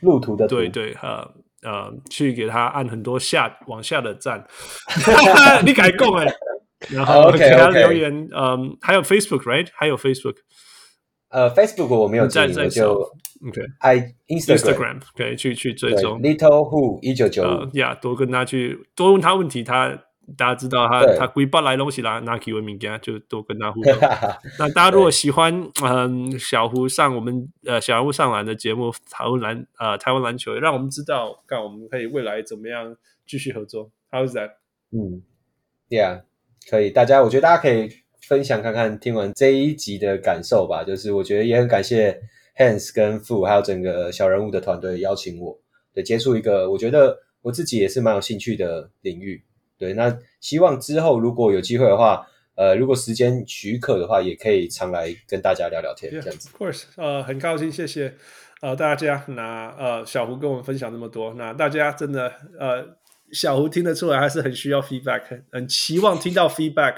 路途的途对对呃。呃，去给他按很多下往下的赞，*laughs* 你改供哎，然后给他留言，嗯，还有 Facebook，right？还有 Facebook，呃，Facebook 我没有在在就 OK，I Instagram 可以去去追踪 Little Who 一九九五，呀，多跟他去多问他问题，他。大家知道他他规巴来东西啦，拿起文明家就多跟他互动。那大家如果喜欢嗯小胡上我们呃小胡上篮的节目台湾篮呃台湾篮球，让我们知道看我们可以未来怎么样继续合作。How's that？嗯，Yeah，可以。大家我觉得大家可以分享看看听完这一集的感受吧。就是我觉得也很感谢 Hans 跟 Fu 还有整个小人物的团队邀请我，对，接触一个我觉得我自己也是蛮有兴趣的领域。对，那希望之后如果有机会的话，呃，如果时间许可的话，也可以常来跟大家聊聊天，这样子。Of course，呃，很高兴，谢谢，呃，大家。那呃，小胡跟我们分享那么多，那大家真的，呃，小胡听得出来还是很需要 feedback，很期望听到 feedback。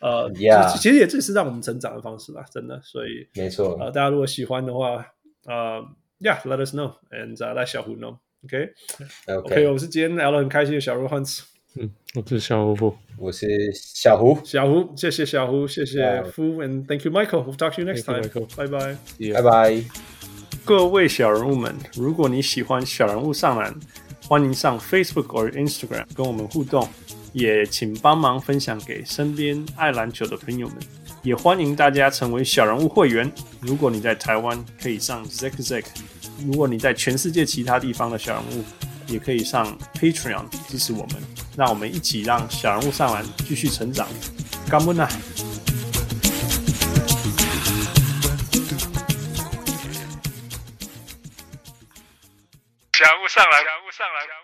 呃，Yeah. 其实也这是让我们成长的方式吧，真的。所以，没错。呃，大家如果喜欢的话，呃，Yeah，let us know，and、uh, let 小胡 know，OK，OK，我是今天聊得很开心的小人物 Hans。嗯，我是小胡，我是小胡，小胡，谢谢小胡，谢谢 Fu，and thank you Michael。We'll talk to you next time。拜拜，拜拜。各位小人物们，如果你喜欢小人物上篮，欢迎上 Facebook 或 Instagram 跟我们互动，也请帮忙分享给身边爱篮球的朋友们。也欢迎大家成为小人物会员。如果你在台湾，可以上 Zack Zack；如果你在全世界其他地方的小人物，也可以上 Patreon 支持我们，让我们一起让小人物上篮继续成长。干不呢？小人物上篮，小人物上篮。